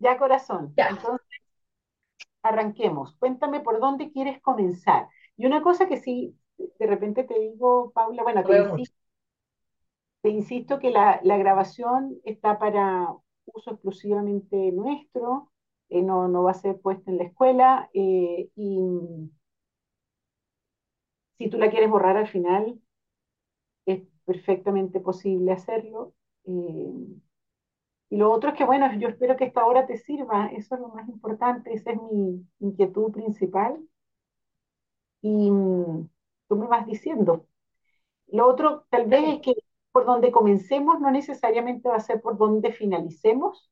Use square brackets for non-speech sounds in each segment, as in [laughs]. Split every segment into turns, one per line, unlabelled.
Ya, corazón.
Ya.
Entonces, arranquemos. Cuéntame por dónde quieres comenzar. Y una cosa que sí, de repente te digo, Paula, bueno, te insisto, te insisto que la, la grabación está para uso exclusivamente nuestro, eh, no, no va a ser puesta en la escuela, eh, y si tú la quieres borrar al final, es perfectamente posible hacerlo. Eh, y lo otro es que, bueno, yo espero que esta hora te sirva, eso es lo más importante, esa es mi inquietud principal. Y mm, tú me vas diciendo. Lo otro, tal vez, es que por donde comencemos no necesariamente va a ser por donde finalicemos.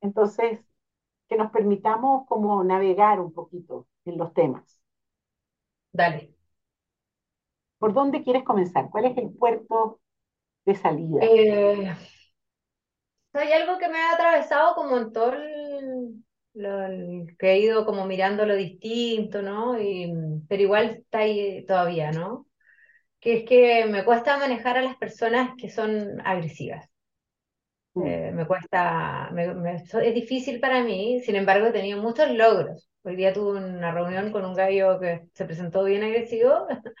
Entonces, que nos permitamos como navegar un poquito en los temas.
Dale.
¿Por dónde quieres comenzar? ¿Cuál es el puerto de salida?
Eh, hay algo que me ha atravesado como en todo el, lo- el- que he ido como mirando lo distinto, ¿no? Y, pero igual está ahí todavía, ¿no? Que es que me cuesta manejar a las personas que son agresivas.
Mm,
Eh, me cuesta, me- es difícil para mí, sin embargo he tenido muchos logros. Hoy día tuve una reunión con un gallo que se presentó bien agresivo [laughs]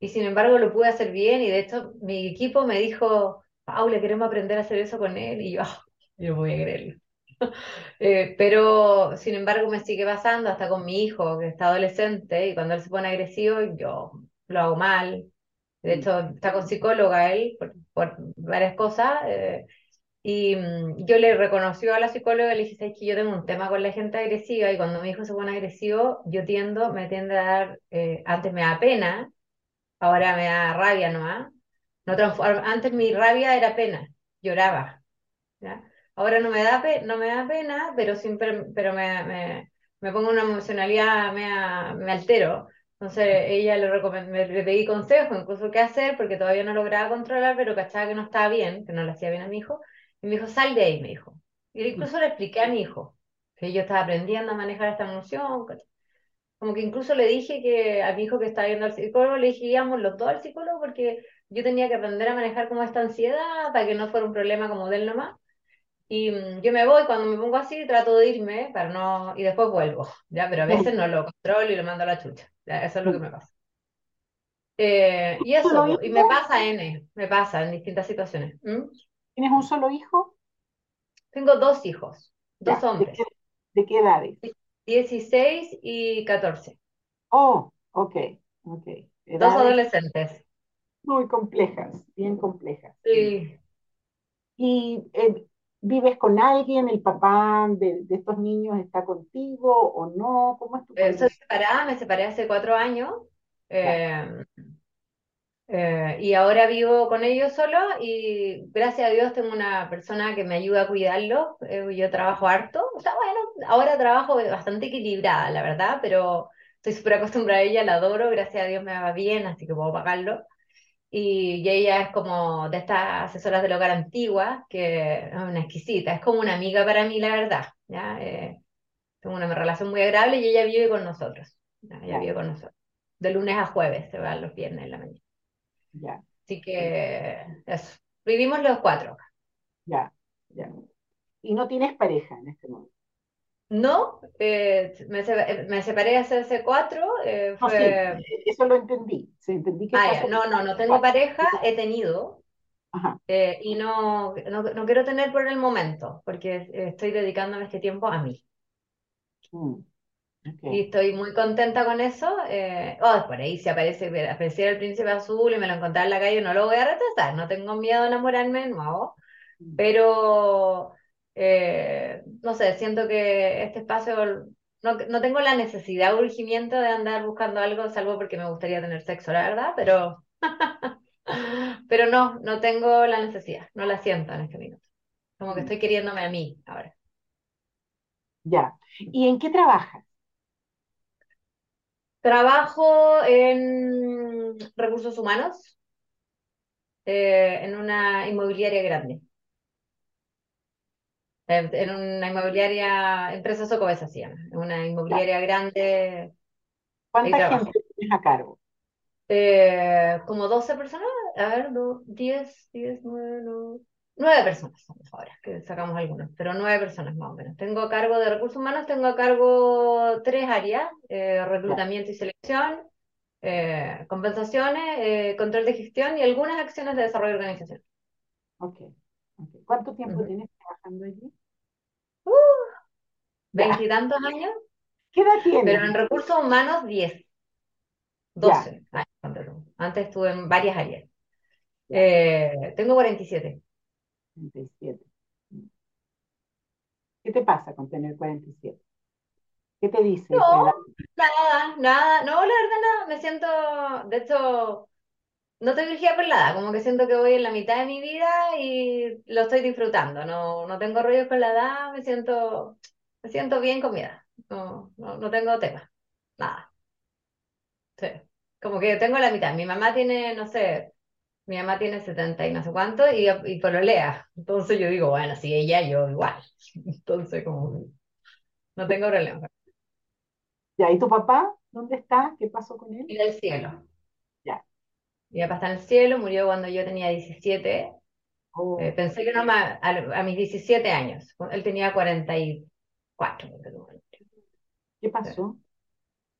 y sin embargo lo pude hacer bien y de hecho mi equipo me dijo, Paula, queremos aprender a hacer eso con él y yo, "Ah, yo no voy a creerlo. [laughs] Eh, pero sin embargo me sigue pasando hasta con mi hijo que está adolescente y cuando él se pone agresivo yo lo hago mal. De
mm,
hecho está con psicóloga él por, por varias cosas. eh, y mm, yo le reconoció a la psicóloga y le dije, ¿sabes que yo tengo un tema con la gente agresiva? Y cuando mi hijo se pone agresivo, yo tiendo, me tiende a dar, eh, antes me da pena, ahora me da rabia nomás. No antes mi rabia era pena, lloraba. Ahora no me da, no me da pena, pero siempre, pero me, me, pongo una emocionalidad, me, me altero. Entonces ella le, me- le pedí consejo, incluso qué hacer, porque todavía no lograba controlar, pero cachaba que no estaba bien, que no le hacía bien a mi hijo. Y me dijo, sal de ahí, me dijo. Y incluso le expliqué a mi hijo que yo estaba aprendiendo a manejar esta emoción. Como que incluso le dije que a mi hijo que estaba yendo al psicólogo, le dije, íbamos los dos al psicólogo porque yo tenía que aprender a manejar como esta ansiedad para que no fuera un problema como de él nomás. Y mm, yo me voy, cuando me pongo así, trato de irme para no, y después vuelvo, ¿ya? Pero a veces no lo controlo y lo mando a la chucha, ¿ya? Eso es lo que me pasa. Eh, y
¿Un
eso, y me pasa N, me pasa en distintas situaciones. ¿Mm?
¿Tienes un solo hijo?
Tengo dos hijos, dos
Ya. ¿De qué,
hombres,
de qué edades?
16 y 14,
Oh, ok, ok.
dos adolescentes.
Muy complejas, bien complejas.
Sí.
¿Y eh, vives con alguien? ¿El papá de, de estos niños está contigo o no? ¿Cómo es tu
Eh, soy separada, me separé hace cuatro años. Eh, Eh, y ahora vivo con ellos solo y gracias a Dios tengo una persona que me ayuda a cuidarlos. eh, yo trabajo harto. O sea, bueno, ahora trabajo bastante equilibrada, la verdad, pero estoy súper acostumbrada a ella, la adoro, gracias a Dios me va bien, así que puedo pagarlo. Y, y ella es como de estas asesoras del hogar antiguas, que es una exquisita, es como una amiga para mí, la verdad. ¿ya? Eh, tengo una relación muy agradable y ella vive con nosotros. ¿ya? Ella vive con nosotros. De lunes a jueves, se va los viernes en la mañana.
ya,
Así que eso. Vivimos los cuatro.
ya, ya. Y no tienes pareja en este momento.
No, eh, me, se- me separé hace hace cuatro. eh,
No, sí,
fue.
eso lo entendí. Sí, entendí que
Ah, No, no, no tengo pareja, he tenido.
Ajá.
eh, y no, no, no quiero tener por el momento, porque eh, estoy dedicándome este tiempo a mí.
Mm,
Y estoy muy contenta con eso. eh, oh, por ahí si aparece, apareciera el príncipe azul y me lo encontrara en la calle, no lo voy a rechazar. No tengo miedo a enamorarme de nuevo.
Mm,
pero eh, no sé, siento que este espacio, no, no tengo la necesidad o urgimiento de andar buscando algo, salvo porque me gustaría tener sexo, la verdad, pero, [laughs] pero no, no tengo la necesidad, no la siento en este minuto. Como que estoy queriéndome a mí ahora.
Ya. ¿Y en qué trabajas?
Trabajo en recursos humanos, eh, en una inmobiliaria grande. Eh, En una inmobiliaria, empresa llama, en una inmobiliaria grande,
¿Cuánta gente tienes a cargo?
Eh, como 12 personas, a ver, no, 10, 10, 9, no. nueve personas somos ahora, que sacamos algunos, pero nueve personas más o menos. Tengo a cargo de recursos humanos, tengo a cargo tres áreas, eh, reclutamiento y selección, eh, compensaciones, control de gestión y algunas acciones de desarrollo organizacional.
Ok. Okay. ¿Cuánto tiempo tienes trabajando allí?
Uh, veintitantos años.
¿Qué edad tienes?
Pero en recursos humanos, diez. Doce años. Antes estuve en varias áreas. Eh, tengo 47.
47. ¿Qué te pasa con tener 47? ¿Qué te dice?
No, nada, nada, no, la verdad nada, me siento, de hecho, no te dirigida por nada, como que siento que voy en la mitad de mi vida y lo estoy disfrutando, no, no tengo rollos con la edad, me siento, me siento bien con mi edad, no, no, no tengo tema, nada. Sí, como que tengo la mitad, mi mamá tiene, no sé, mi mamá tiene 70 y no sé cuánto y, y lea. Entonces yo digo, bueno, si ella, yo igual. [laughs] Entonces, como, no tengo problema.
¿y tu papá? ¿Dónde está? ¿Qué pasó con él?
En el cielo. Mi papá está en el cielo, murió cuando yo tenía 17. Eh, pensé que no a, a, mis 17 años. Él tenía 44.
¿Qué pasó?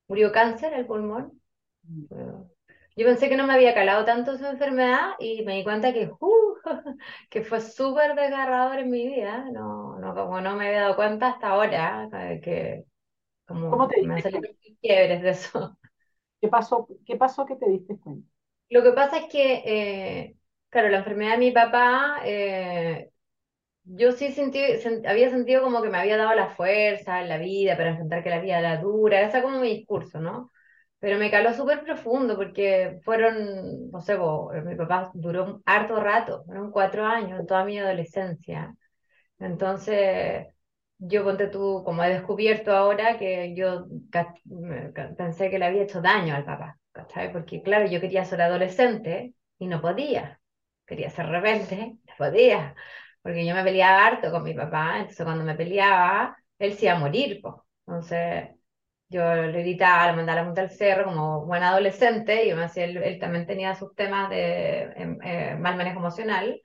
Murió cáncer el pulmón. Mm. Yo pensé que no me había calado tanto su enfermedad y me di cuenta que, uh, [laughs] que fue súper desgarrador en mi vida. No, no, como no me había dado cuenta hasta ahora, que como
¿Cómo te
me salido quiebres de eso.
¿Qué pasó, ¿Qué pasó que te diste cuenta?
Lo que pasa es que, eh, claro, la enfermedad de mi papá, eh, yo sí sentí, había sentido como que me había dado la fuerza en la vida para enfrentar que la vida era dura, ese como mi discurso, ¿no? Pero me caló súper profundo porque fueron, no sé, mi papá duró harto rato, fueron cuatro años, toda mi adolescencia. Entonces, yo ponte tú, como he descubierto ahora, que yo pensé que le había hecho daño al papá, ¿cachai? Porque claro, yo quería ser adolescente y no podía. Quería ser rebelde, no podía. Porque yo me peleaba harto con mi papá, entonces cuando me peleaba, él se iba a morir, pues. Entonces, yo le gritaba, le mandaba la punta cerro como buen adolescente, y hacía, él, también tenía sus temas de em, eh, mal manejo emocional,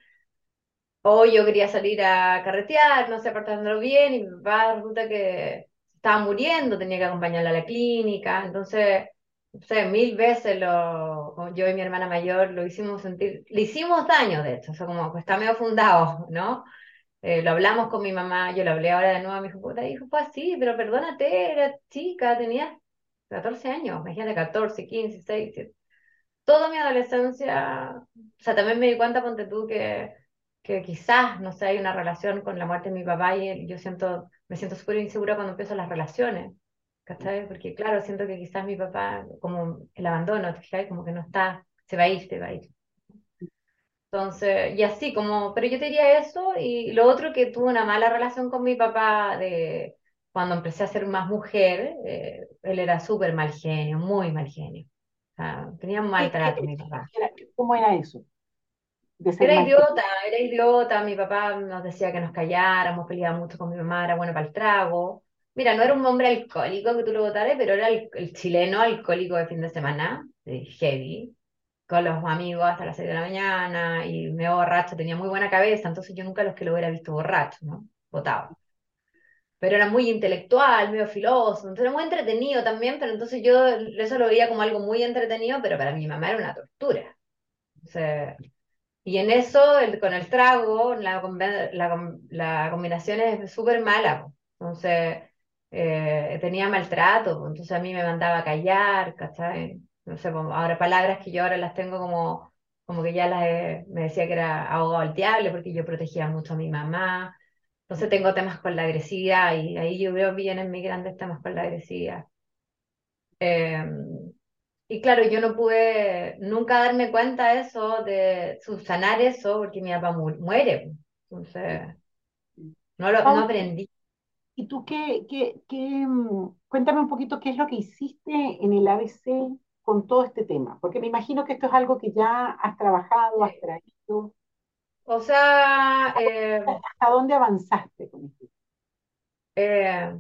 o yo quería salir a carretear, no sé, apartándolo bien, y mi papá resulta que estaba muriendo, tenía que acompañarla a la clínica, entonces, no sé, mil veces lo, yo y mi hermana mayor lo hicimos sentir, le hicimos daño, de hecho, o sea, como que está medio fundado, ¿no? Eh, lo hablamos con mi mamá, yo lo hablé ahora de nuevo, me dijo, puta, hijo, fue así, pero perdónate, era chica, tenía 14 años, imagínate, 14, 15, 16, Toda mi adolescencia, o sea, también me di cuenta, ponte tú, que, que quizás, no sé, hay una relación con la muerte de mi papá y yo siento, me siento súper insegura cuando empiezo las relaciones, ¿cachai? Porque claro, siento que quizás mi papá, como el abandono, ¿te Como que no está, se va a ir, se va a ir. Entonces, y así como, pero yo te diría eso, y lo otro que tuve una mala relación con mi papá de cuando empecé a ser más mujer, eh, él era súper mal genio, muy mal genio. O sea, tenía un maltrato mi papá.
¿Cómo era eso?
Era idiota, era idiota, mi papá nos decía que nos calláramos, peleaba mucho con mi mamá, era bueno para el trago. Mira, no era un hombre alcohólico que tú lo votaras, pero era el, chileno alcohólico de fin de semana, heavy con los amigos hasta las 6 de la mañana y me borracho, tenía muy buena cabeza, entonces yo nunca los que lo hubiera visto borracho, ¿no? Votado. Pero era muy intelectual, medio filoso, entonces era muy entretenido también, pero entonces yo eso lo veía como algo muy entretenido, pero para mi mamá era una tortura. y en eso, el, con el trago, la, la combinación es súper mala. Entonces, eh, tenía maltrato, entonces a mí me mandaba a callar, ¿cachai? no sé, ahora palabras que yo ahora las tengo como, como que ya las me decía que era abogado al diablo porque yo protegía mucho a mi mamá. Entonces tengo temas con la agresividad y ahí yo veo bien en mis grandes temas con la agresividad. Em, y claro, yo no pude nunca darme cuenta de eso, de subsanar eso, porque mi papá muere. Entonces, no lo no aprendí.
¿Y tú qué, qué, qué, mm, cuéntame un poquito qué es lo que hiciste en el ABC con todo este tema? Porque me imagino que esto es algo que ya has trabajado, has traído.
O sea, eh,
¿hasta dónde avanzaste con esto?
Eh,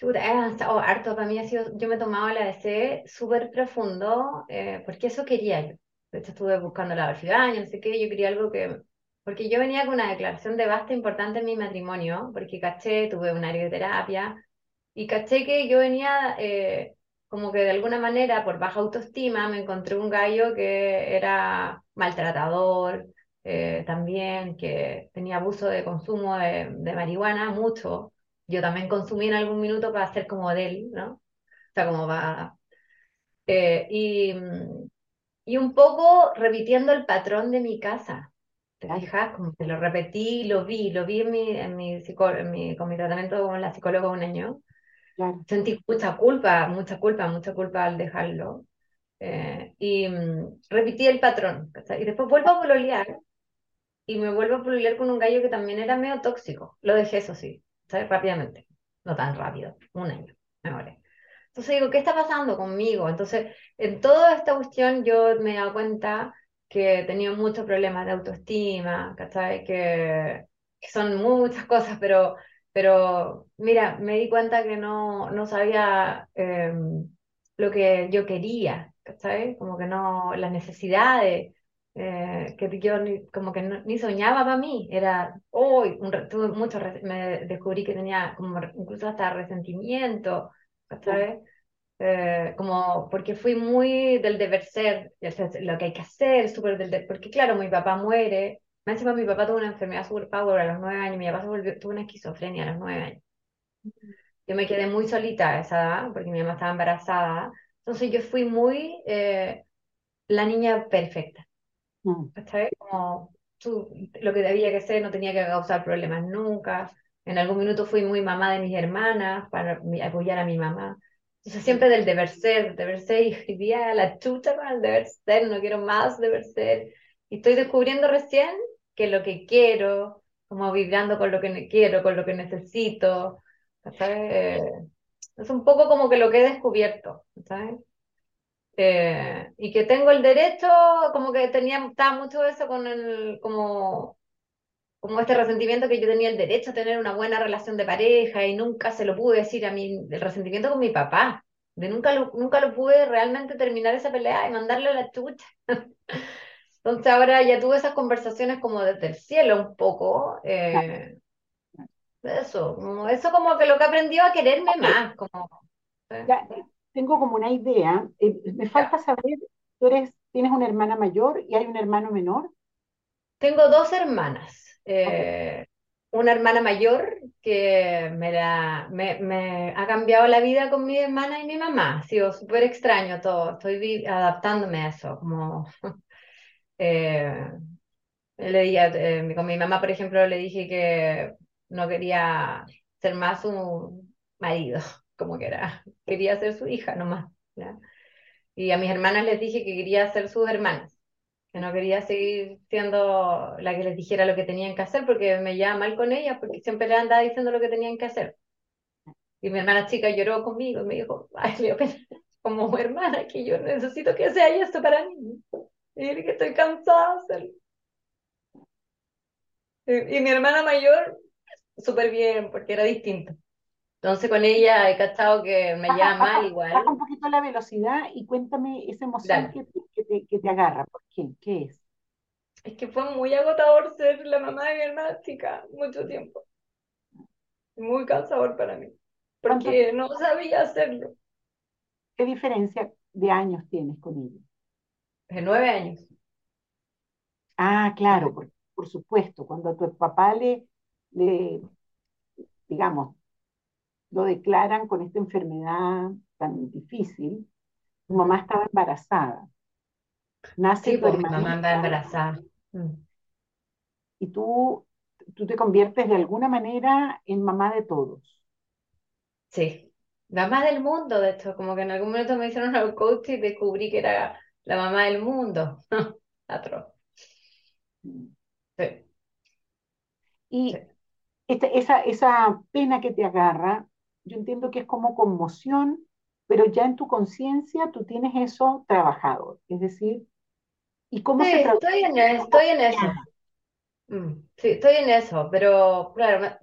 he avanzado harto. Para mí ha sido, yo me he tomado el ADC súper profundo, eh, porque eso quería yo. De hecho, estuve buscando la años, no sé qué, yo quería algo que porque yo venía con una declaración de basta importante en mi matrimonio, porque caché, tuve una terapia, y caché que yo venía eh, como que de alguna manera, por baja autoestima, me encontré un gallo que era maltratador, eh, también, que tenía abuso de consumo de, marihuana, mucho. Yo también consumí en algún minuto para hacer como de él, ¿no? O sea, como va eh, y, y un poco repitiendo el patrón de mi casa. ¿Te fijas? Como que lo repetí, lo vi, lo vi en mi, en mi, en mi con mi tratamiento con la psicóloga un año. Sentí mucha culpa, mucha culpa, mucha culpa al dejarlo. Eh, y mm, repetí el patrón. Y después vuelvo a pololear y me vuelvo a pololear con un gallo que también era medio tóxico. Lo dejé, eso sí, ¿sabes? Rápidamente. No tan rápido, un año, me Entonces digo, ¿qué está pasando conmigo? Entonces, en toda esta cuestión yo me he dado cuenta que tenido muchos problemas de autoestima, ¿cachai? Que, son muchas cosas, pero pero mira, me di cuenta que no, no sabía em, lo que yo quería, ¿sabes? Como que no, las necesidades, eh, que yo ni, como que ni soñaba para mí, era, hoy, tuve mucho, me descubrí que tenía como incluso hasta resentimiento, ¿sabes? Eh, como porque fui muy del deber ser, lo que hay que hacer, súper del porque claro, mi papá muere Encima mi papá tuvo una enfermedad super power a los nueve años, mi papá tuvo una esquizofrenia a los nueve años. Yo me quedé muy solita a esa edad, porque mi mamá estaba embarazada. Entonces yo fui muy eh, la niña perfecta. Mm. Como tú, lo que debía que ser, no tenía que causar problemas nunca. En algún minuto fui muy mamá de mis hermanas para apoyar a mi mamá. Entonces siempre del deber ser, deber ser, y escribía la chucha con el deber ser, no quiero más deber ser. Y estoy descubriendo recién que lo que quiero, como vibrando con lo que quiero, con lo que necesito, ¿sabes? es un poco como que lo que he descubierto, ¿sabes? Eh, y que tengo el derecho, como que tenía, estaba mucho eso con el, como, como este resentimiento que yo tenía el derecho a tener una buena relación de pareja y nunca se lo pude decir a mí, el resentimiento con mi papá, de nunca lo, nunca lo pude realmente terminar esa pelea y mandarle a la chucha. [laughs] Entonces ahora ya tuve esas conversaciones como desde el cielo un poco. Eh, eso, eso como que lo que aprendió a quererme más. Como,
tengo como una idea. Eh, me falta saber, tú eres, tienes una hermana mayor y hay un hermano menor.
Tengo dos hermanas. Eh, una hermana mayor que me, da, me, ha cambiado la vida con mi hermana y mi mamá. Ha sido súper extraño todo. Estoy adaptándome a eso. Como [laughs] eh, le eh, con mi mamá, por ejemplo, le dije que no quería ser más un marido, [laughs] como que era, quería ser su hija nomás. Y a mis hermanas les dije que quería ser sus hermanas, que no quería seguir siendo la que les dijera lo que tenían que hacer, porque me llevaba mal con ellas, porque siempre le andaba diciendo lo que tenían que hacer. Y mi hermana chica lloró conmigo y me dijo, ay, me [laughs] como hermana, que yo necesito que sea esto para mí. Y que estoy cansada de hacerlo. Y, mi hermana mayor, súper bien, porque era distinta. Entonces con ella he cachado que me llama mal [laughs] igual.
Baja un poquito la velocidad y cuéntame esa emoción que, te, que te agarra. ¿Por qué? ¿Qué es?
Es que fue muy agotador ser la mamá de mi hermana chica mucho tiempo. Muy cansador para mí. Porque no sabía hacerlo.
¿Qué diferencia de años tienes con ella?
de nueve años.
Ah, claro, por, supuesto, cuando a tu papá le, le, digamos, lo declaran con esta enfermedad tan difícil, tu mamá estaba embarazada.
Nace sí, tu mamá estaba embarazada. Mm.
Y tú, tú te conviertes de alguna manera en mamá de todos.
Sí, mamá del mundo, de hecho, como que en algún momento me hicieron un coach y descubrí que era la mamá del mundo. [laughs]
Sí. Y esa, esa pena que te agarra, yo entiendo que es como conmoción, pero ya en tu conciencia tú tienes eso trabajado. Es decir, ¿y cómo
se Estoy en, estoy en eso. Mm, sí, estoy en eso, pero claro,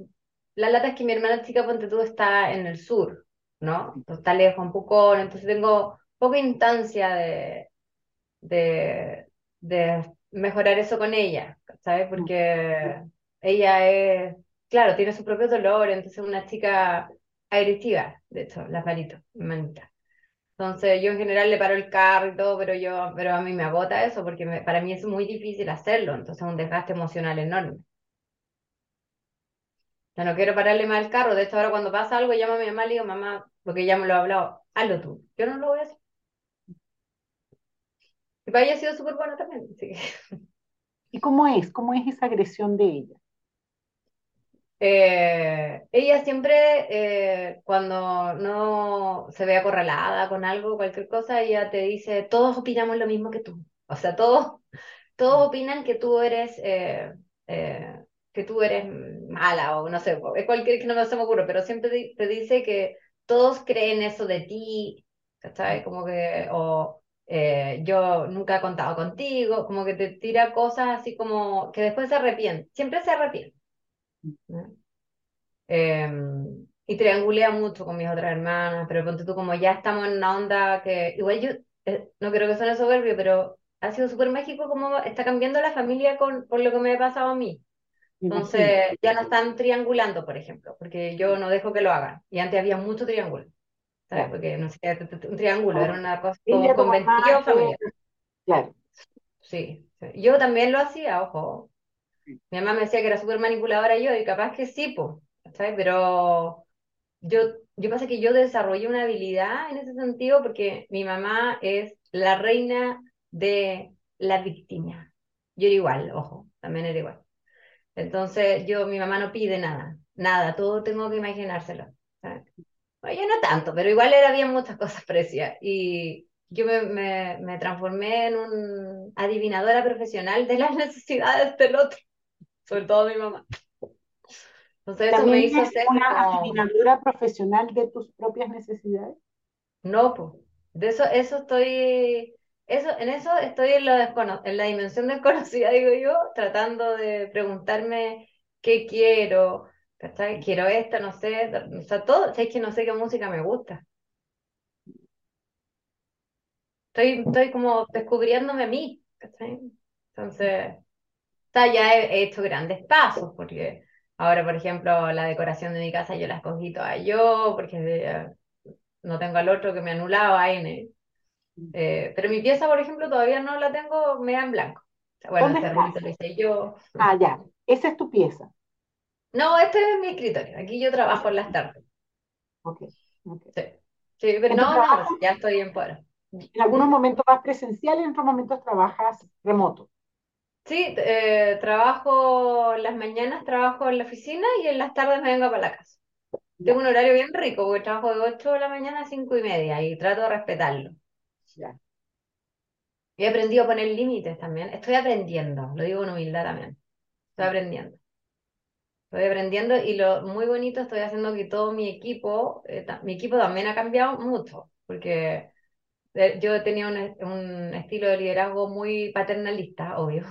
la lata es que mi hermana chica Ponte tú está en el sur, ¿no? Está lejos, un poco, entonces tengo poca instancia de, de, de mejorar eso con ella. ¿sabes? Porque ella es, claro, tiene su propio dolor, entonces es una chica agresiva, de hecho, las manitos, manita. Entonces yo en general le paro el carro y todo, pero yo, pero a mí me agota eso porque para mí es muy difícil hacerlo, entonces es un desgaste emocional enorme. Yo no quiero pararle más el carro, de hecho ahora cuando pasa algo llamo a mi mamá y le digo, mamá, porque ya me lo ha hablado, hazlo tú, yo no lo voy a hacer. Y para ella ha sido súper bueno también.
¿Y cómo es? ¿Cómo es esa agresión de ella?
Eh, ella siempre, eh, cuando no se ve acorralada con algo, cualquier cosa, ella te dice, todos opinamos lo mismo que tú. O sea, todos, todos opinan que tú eres, eh, que tú eres mala o no sé, es cualquier que no me se me ocurre, pero siempre te dice que todos creen eso de ti, ¿sabes? Como que, o yo nunca he contado contigo, como que te tira cosas así como que después se arrepiente, siempre se arrepiente. Em, y triangulea mucho con mis otras hermanas, pero ponte tú como ya estamos en una onda que, igual yo, eh, no creo que suene soberbio, pero ha sido súper mágico como está cambiando la familia con, por lo que me ha pasado a mí. Entonces, ya no están triangulando, por ejemplo, porque yo no dejo que lo hagan. Y antes había mucho triángulo, ¿sabes? Porque no sé, un triángulo era una cosa como conventillo familiar. Claro. Sí, sí, yo también lo hacía, ojo. Mi mamá me decía que era súper manipuladora yo, y capaz que sí, pues, ¿sabes? Pero yo, yo pasa que yo desarrollé una habilidad en ese sentido porque mi mamá es la reina de la víctima. Yo era igual, ojo, también era igual. Entonces, yo, mi mamá no pide nada, nada, todo tengo que imaginárselo. ¿sabes? Bueno, yo no tanto, pero igual era bien muchas cosas precias. Y yo me, me, me transformé en un adivinadora profesional de las [laughs] necesidades del otro sobre todo mi mamá.
Entonces eso me hizo ser una adivinadora profesional de tus propias necesidades?
No, pues, de eso, eso estoy, eso, en eso estoy en, lo en la dimensión desconocida, [laughs] digo yo, tratando de preguntarme qué quiero, ¿cachai? Quiero esto, no sé, o sea, todo, es que no sé qué música me gusta. Estoy, estoy como descubriéndome a mí, ¿cachai? Entonces, ya he, hecho grandes pasos, porque ahora, por ejemplo, la decoración de mi casa yo la escogí toda yo, porque eh, no tengo al otro que me anulaba, N. Eh, pero mi pieza, por ejemplo, todavía no la tengo media en blanco. Bueno, este lo hice yo.
Ah, ya. Esa es tu pieza.
No, este es mi escritorio. Aquí yo trabajo en las tardes.
Ok.
Sí. sí. pero no, no, ya estoy en fuera.
En algunos momentos vas presencial y en otros momentos trabajas remoto.
Sí, eh, trabajo las mañanas, trabajo en la oficina y en las tardes me vengo para la casa. Tengo un horario bien rico porque trabajo de 8 de la mañana a 5 y media y trato de respetarlo. Ya. He aprendido a poner límites también. Estoy aprendiendo, lo digo con humildad también. Estoy aprendiendo. Estoy aprendiendo y lo muy bonito estoy haciendo que todo mi equipo, eh, mi equipo también ha cambiado mucho, porque eh, yo tenía un, un estilo de liderazgo muy paternalista, obvio.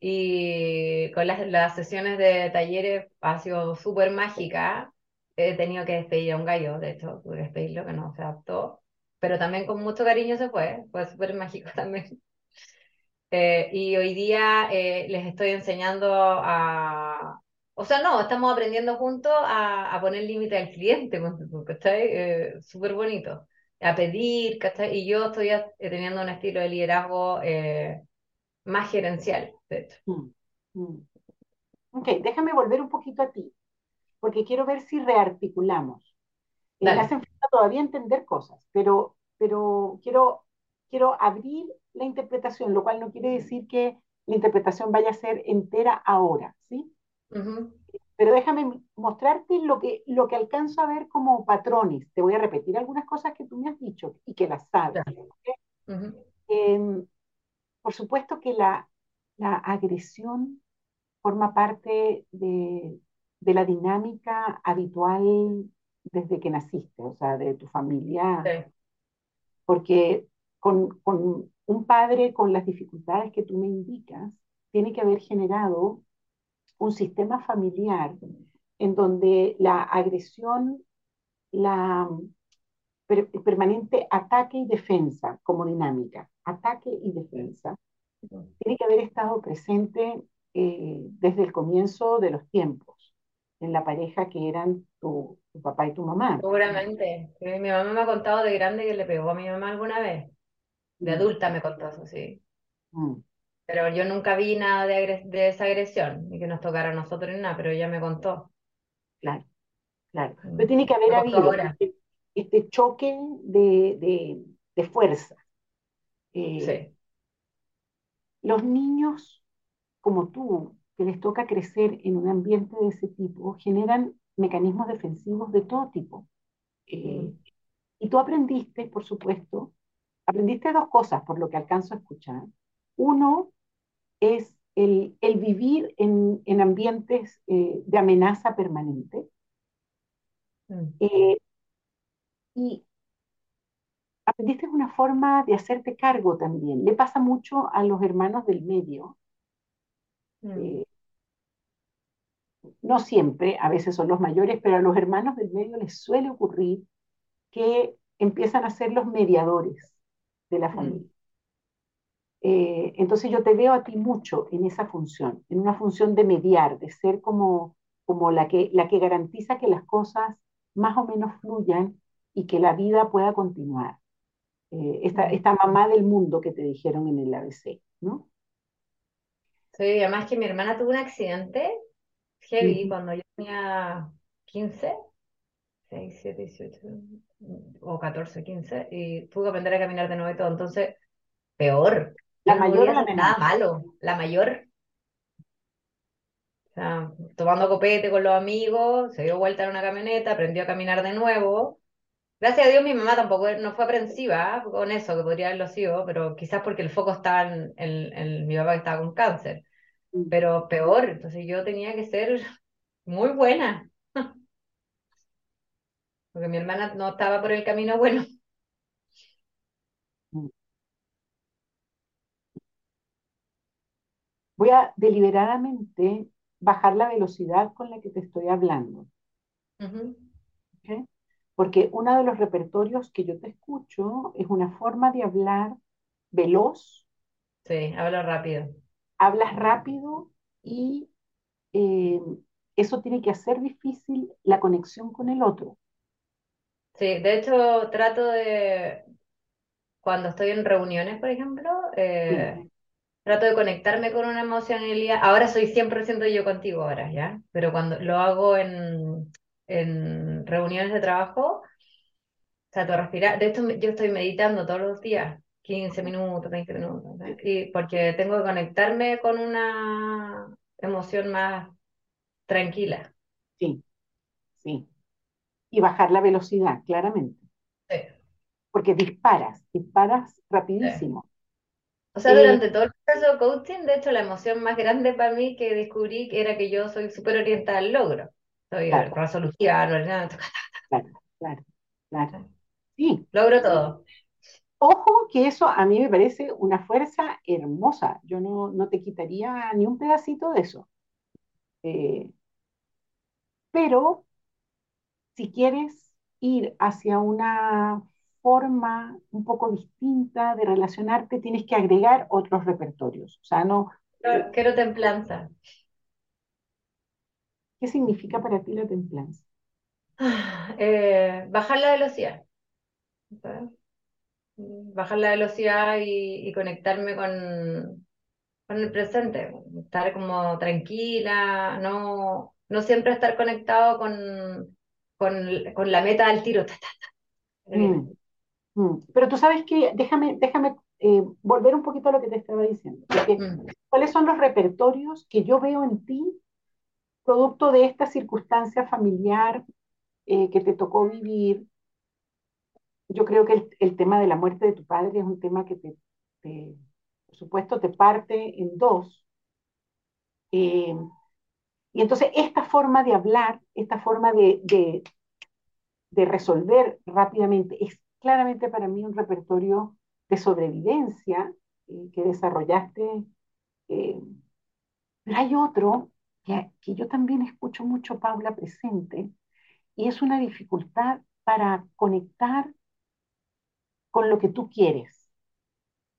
Y con las, las sesiones de talleres ha sido súper mágica. He tenido que despedir a un gallo, de hecho, tuve despedirlo, que no se adaptó. Pero también con mucho cariño se fue, fue súper mágico [laughs] también. Eh, y hoy día eh, les estoy enseñando a... O sea, no, estamos aprendiendo juntos a, a poner límite al cliente, [laughs] ¿cachai? Eh, súper bonito. A pedir, ¿cachai? Y yo estoy teniendo un estilo de liderazgo eh, más gerencial, de hecho. Mm,
mm. Ok, déjame volver un poquito a ti, porque quiero ver si rearticulamos. Eh, me hacen falta todavía entender cosas, pero, pero quiero, quiero abrir la interpretación, lo cual no quiere decir que la interpretación vaya a ser entera ahora, ¿sí? Pero déjame mostrarte lo que, lo que alcanzo a ver como patrones. Te voy a repetir algunas cosas que tú me has dicho y que las sabes. Por supuesto que la, agresión forma parte de, la dinámica habitual desde que naciste, o sea, de tu familia. Porque con, un padre con las dificultades que tú me indicas, tiene que haber generado un sistema familiar en donde la agresión, la permanente ataque y defensa como dinámica, ataque y defensa, tiene que haber estado presente eh, desde el comienzo de los tiempos, en la pareja que eran tu, tu papá y tu mamá.
Seguramente. Sí, Mi mamá me ha contado de grande que le pegó a mi mamá alguna vez. De
Mm,
adulta me contó eso, sí.
mm,
Pero yo nunca vi nada de, agres- de esa agresión, ni que nos tocara a nosotros ni nada, pero ella me contó.
claro, claro. Pero
Mm.
tiene que haber habido este, este choque de, de, de fuerza. Eh,
Sí.
los niños como tú, que les toca crecer en un ambiente de ese tipo, generan mecanismos defensivos de todo tipo. Eh,
Mm,
y tú aprendiste, por supuesto, aprendiste dos cosas por lo que alcanzo a escuchar. Uno es el, el vivir en, en ambientes eh, de amenaza permanente.
mm,
Eh, y aprendiste una forma de hacerte cargo también. Le pasa mucho a los hermanos del medio.
mm.
eh, no siempre, a veces son los mayores, pero a los hermanos del medio les suele ocurrir que empiezan a ser los mediadores de la
Mm.
familia. Eh, entonces yo te veo a ti mucho en esa función, en una función de mediar, de ser como, como la que, la que garantiza que las cosas más o menos fluyan y que la vida pueda continuar. Eh, esta, esta mamá del mundo que te dijeron en el ABC, ¿no?
Sí, además que mi hermana tuvo un accidente heavy
Ujú.
cuando yo tenía 15, 6, 7, 18 o 14, 15, y tuve que aprender a caminar de nuevo y todo. Entonces, peor.
¿La
no
mayor la
nada malo. La mayor, o sea, tomando copete con los amigos, se dio vuelta en una camioneta, aprendió a caminar de nuevo. Gracias a Dios mi mamá tampoco no fue aprensiva con eso, que podría haberlo sido, pero quizás porque el foco estaba en, en- en mi papá que estaba con cáncer.
Mm,
Pero peor, entonces yo tenía que ser muy buena, [laughs] porque mi hermana no estaba por el camino bueno.
mm. Voy a deliberadamente bajar la velocidad con la que te estoy hablando. Porque uno de los repertorios que yo te escucho es una forma de hablar veloz,
Sí, hablo rápido.
hablas rápido y eh, eso tiene que hacer difícil la conexión con el otro.
Sí, de hecho trato de, cuando estoy en reuniones, por ejemplo,
Sí,
eh, trato de conectarme con una emocionalidad. Ahora soy 100% yo contigo ahora, ¿ya? Pero cuando lo hago en, en reuniones de trabajo, trato de respirar. De hecho, yo estoy meditando todos los días, 15 minutos, 20 minutos. Y porque tengo que conectarme con una emoción más tranquila.
sí, sí. Y bajar la velocidad, claramente,
Sí,
porque disparas, disparas
sí.
rapidísimo.
O sea,
Eh,
durante todo el proceso de coaching, de hecho, la emoción más grande para mí que descubrí que era que yo soy súper orientada al logro. Soy
claro,
resolutiva, no,
claro, claro, claro. Sí,
logro todo.
Ojo que eso a mí me parece una fuerza hermosa. Yo no, no te quitaría ni un pedacito de eso. Eh, pero si quieres ir hacia una forma un poco distinta de relacionarte, tienes que agregar otros repertorios. O sea, no,
quiero templanza.
¿Qué significa para ti la templanza? [sighs]
Eh, bajar la velocidad. ¿sabes? Bajar la velocidad y, y conectarme con, con el presente. Estar como tranquila, no, no siempre estar conectado con, con, con la meta al tiro. Ta, ta, ta, que viene.
Mm, mm. Pero tú sabes que, déjame, déjame eh, volver un poquito a lo que te estaba diciendo. Porque,
Mm.
¿cuáles son los repertorios que yo veo en ti producto de esta circunstancia familiar eh, que te tocó vivir, yo creo que el, tema de la muerte de tu padre es un tema que te, por supuesto, te parte en dos. Eh, y entonces esta forma de hablar, esta forma de, resolver rápidamente, es claramente para mí un repertorio de sobrevivencia eh, que desarrollaste. Pero hay otro que, que yo también escucho mucho, Paula, presente, y es una dificultad para conectar con lo que tú quieres,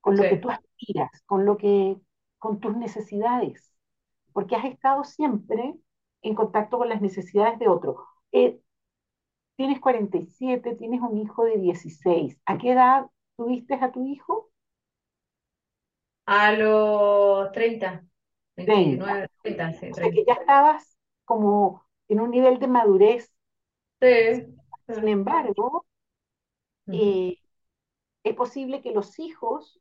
con lo que tú aspiras, con lo que, con tus necesidades, porque has estado siempre en contacto con las necesidades de otro. Eh, tienes 47, tienes un hijo de 16. ¿A qué edad tuviste a tu hijo?
A los 30,
30.
29, 30, sí,
O sea que
30.
ya estabas como en un nivel de madurez.
Sí.
Sin embargo, eh, es posible que los hijos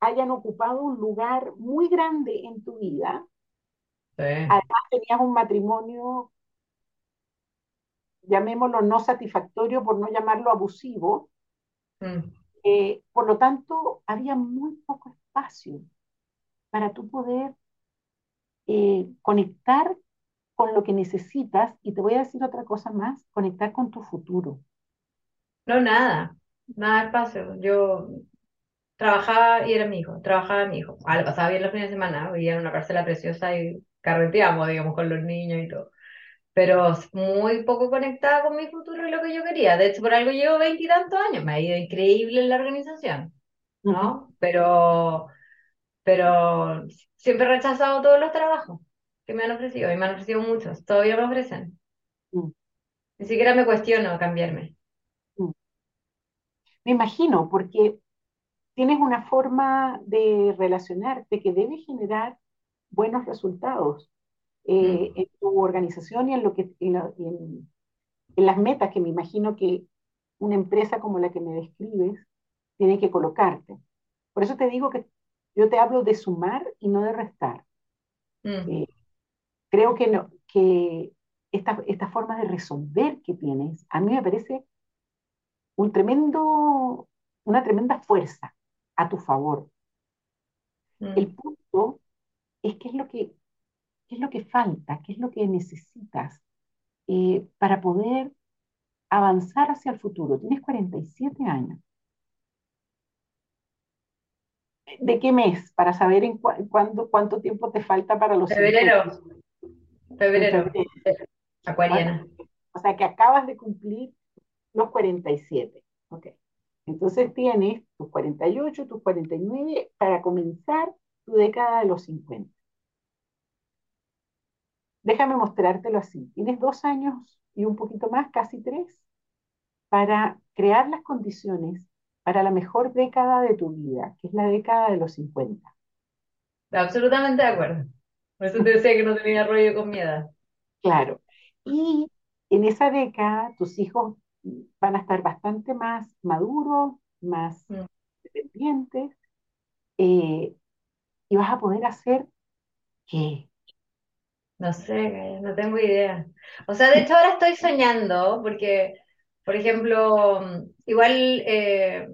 hayan ocupado un lugar muy grande en tu vida.
Sí.
Además, tenías un matrimonio, llamémoslo no satisfactorio por no llamarlo abusivo.
Mm.
Eh, por lo tanto, había muy poco espacio para tú poder eh, conectar con lo que necesitas. Y te voy a decir otra cosa más, conectar con tu futuro.
No, nada, nada de espacio. Yo trabajaba y era mi hijo, trabajaba mi hijo. Ah, lo pasaba bien los fines de semana, vivía en una parcela preciosa y carreteamos, digamos, con los niños y todo. Pero muy poco conectada con mi futuro y lo que yo quería. De hecho, por algo llevo veintitantos años, me ha ido increíble en la organización, ¿no? Pero, pero siempre he rechazado todos los trabajos que me han ofrecido y me han ofrecido muchos, todavía me ofrecen.
mm,
Ni siquiera me cuestiono cambiarme.
mm. Me imagino, porque tienes una forma de relacionarte que debe generar buenos resultados eh,
Mm,
en tu organización y en, lo que, en, la- en- en las metas que me imagino que una empresa como la que me describes tiene que colocarte. Por eso te digo que yo te hablo de sumar y no de restar.
mm.
Eh, creo que, no, que esta, esta forma de resolver que tienes, a mí me parece un tremendo, una tremenda fuerza a tu favor. El
Mm.
punto es qué es lo que, qué es lo que falta, qué es lo que necesitas eh, para poder avanzar hacia el futuro. Tienes 47 años. ¿De qué mes? Para saber en cuánto tiempo te falta para los 50.
Febrero, febrero,
febrero.
Acuariana.
O sea que acabas de cumplir los 47. Ok. Entonces tienes tus 48, tus 49 para comenzar tu década de los 50. Déjame mostrártelo así. Tienes dos años y un poquito más, casi tres, para crear las condiciones para la mejor década de tu vida, que es la década de los 50.
Absolutamente de acuerdo. Por eso te decía que no tenía rollo con mi edad.
Claro. Y en esa década tus hijos van a estar bastante más maduros, más
Mm.
dependientes, eh, y vas a poder hacer qué.
No sé, no tengo idea. O sea, de hecho ahora estoy soñando porque, por ejemplo, mm, igual, eh,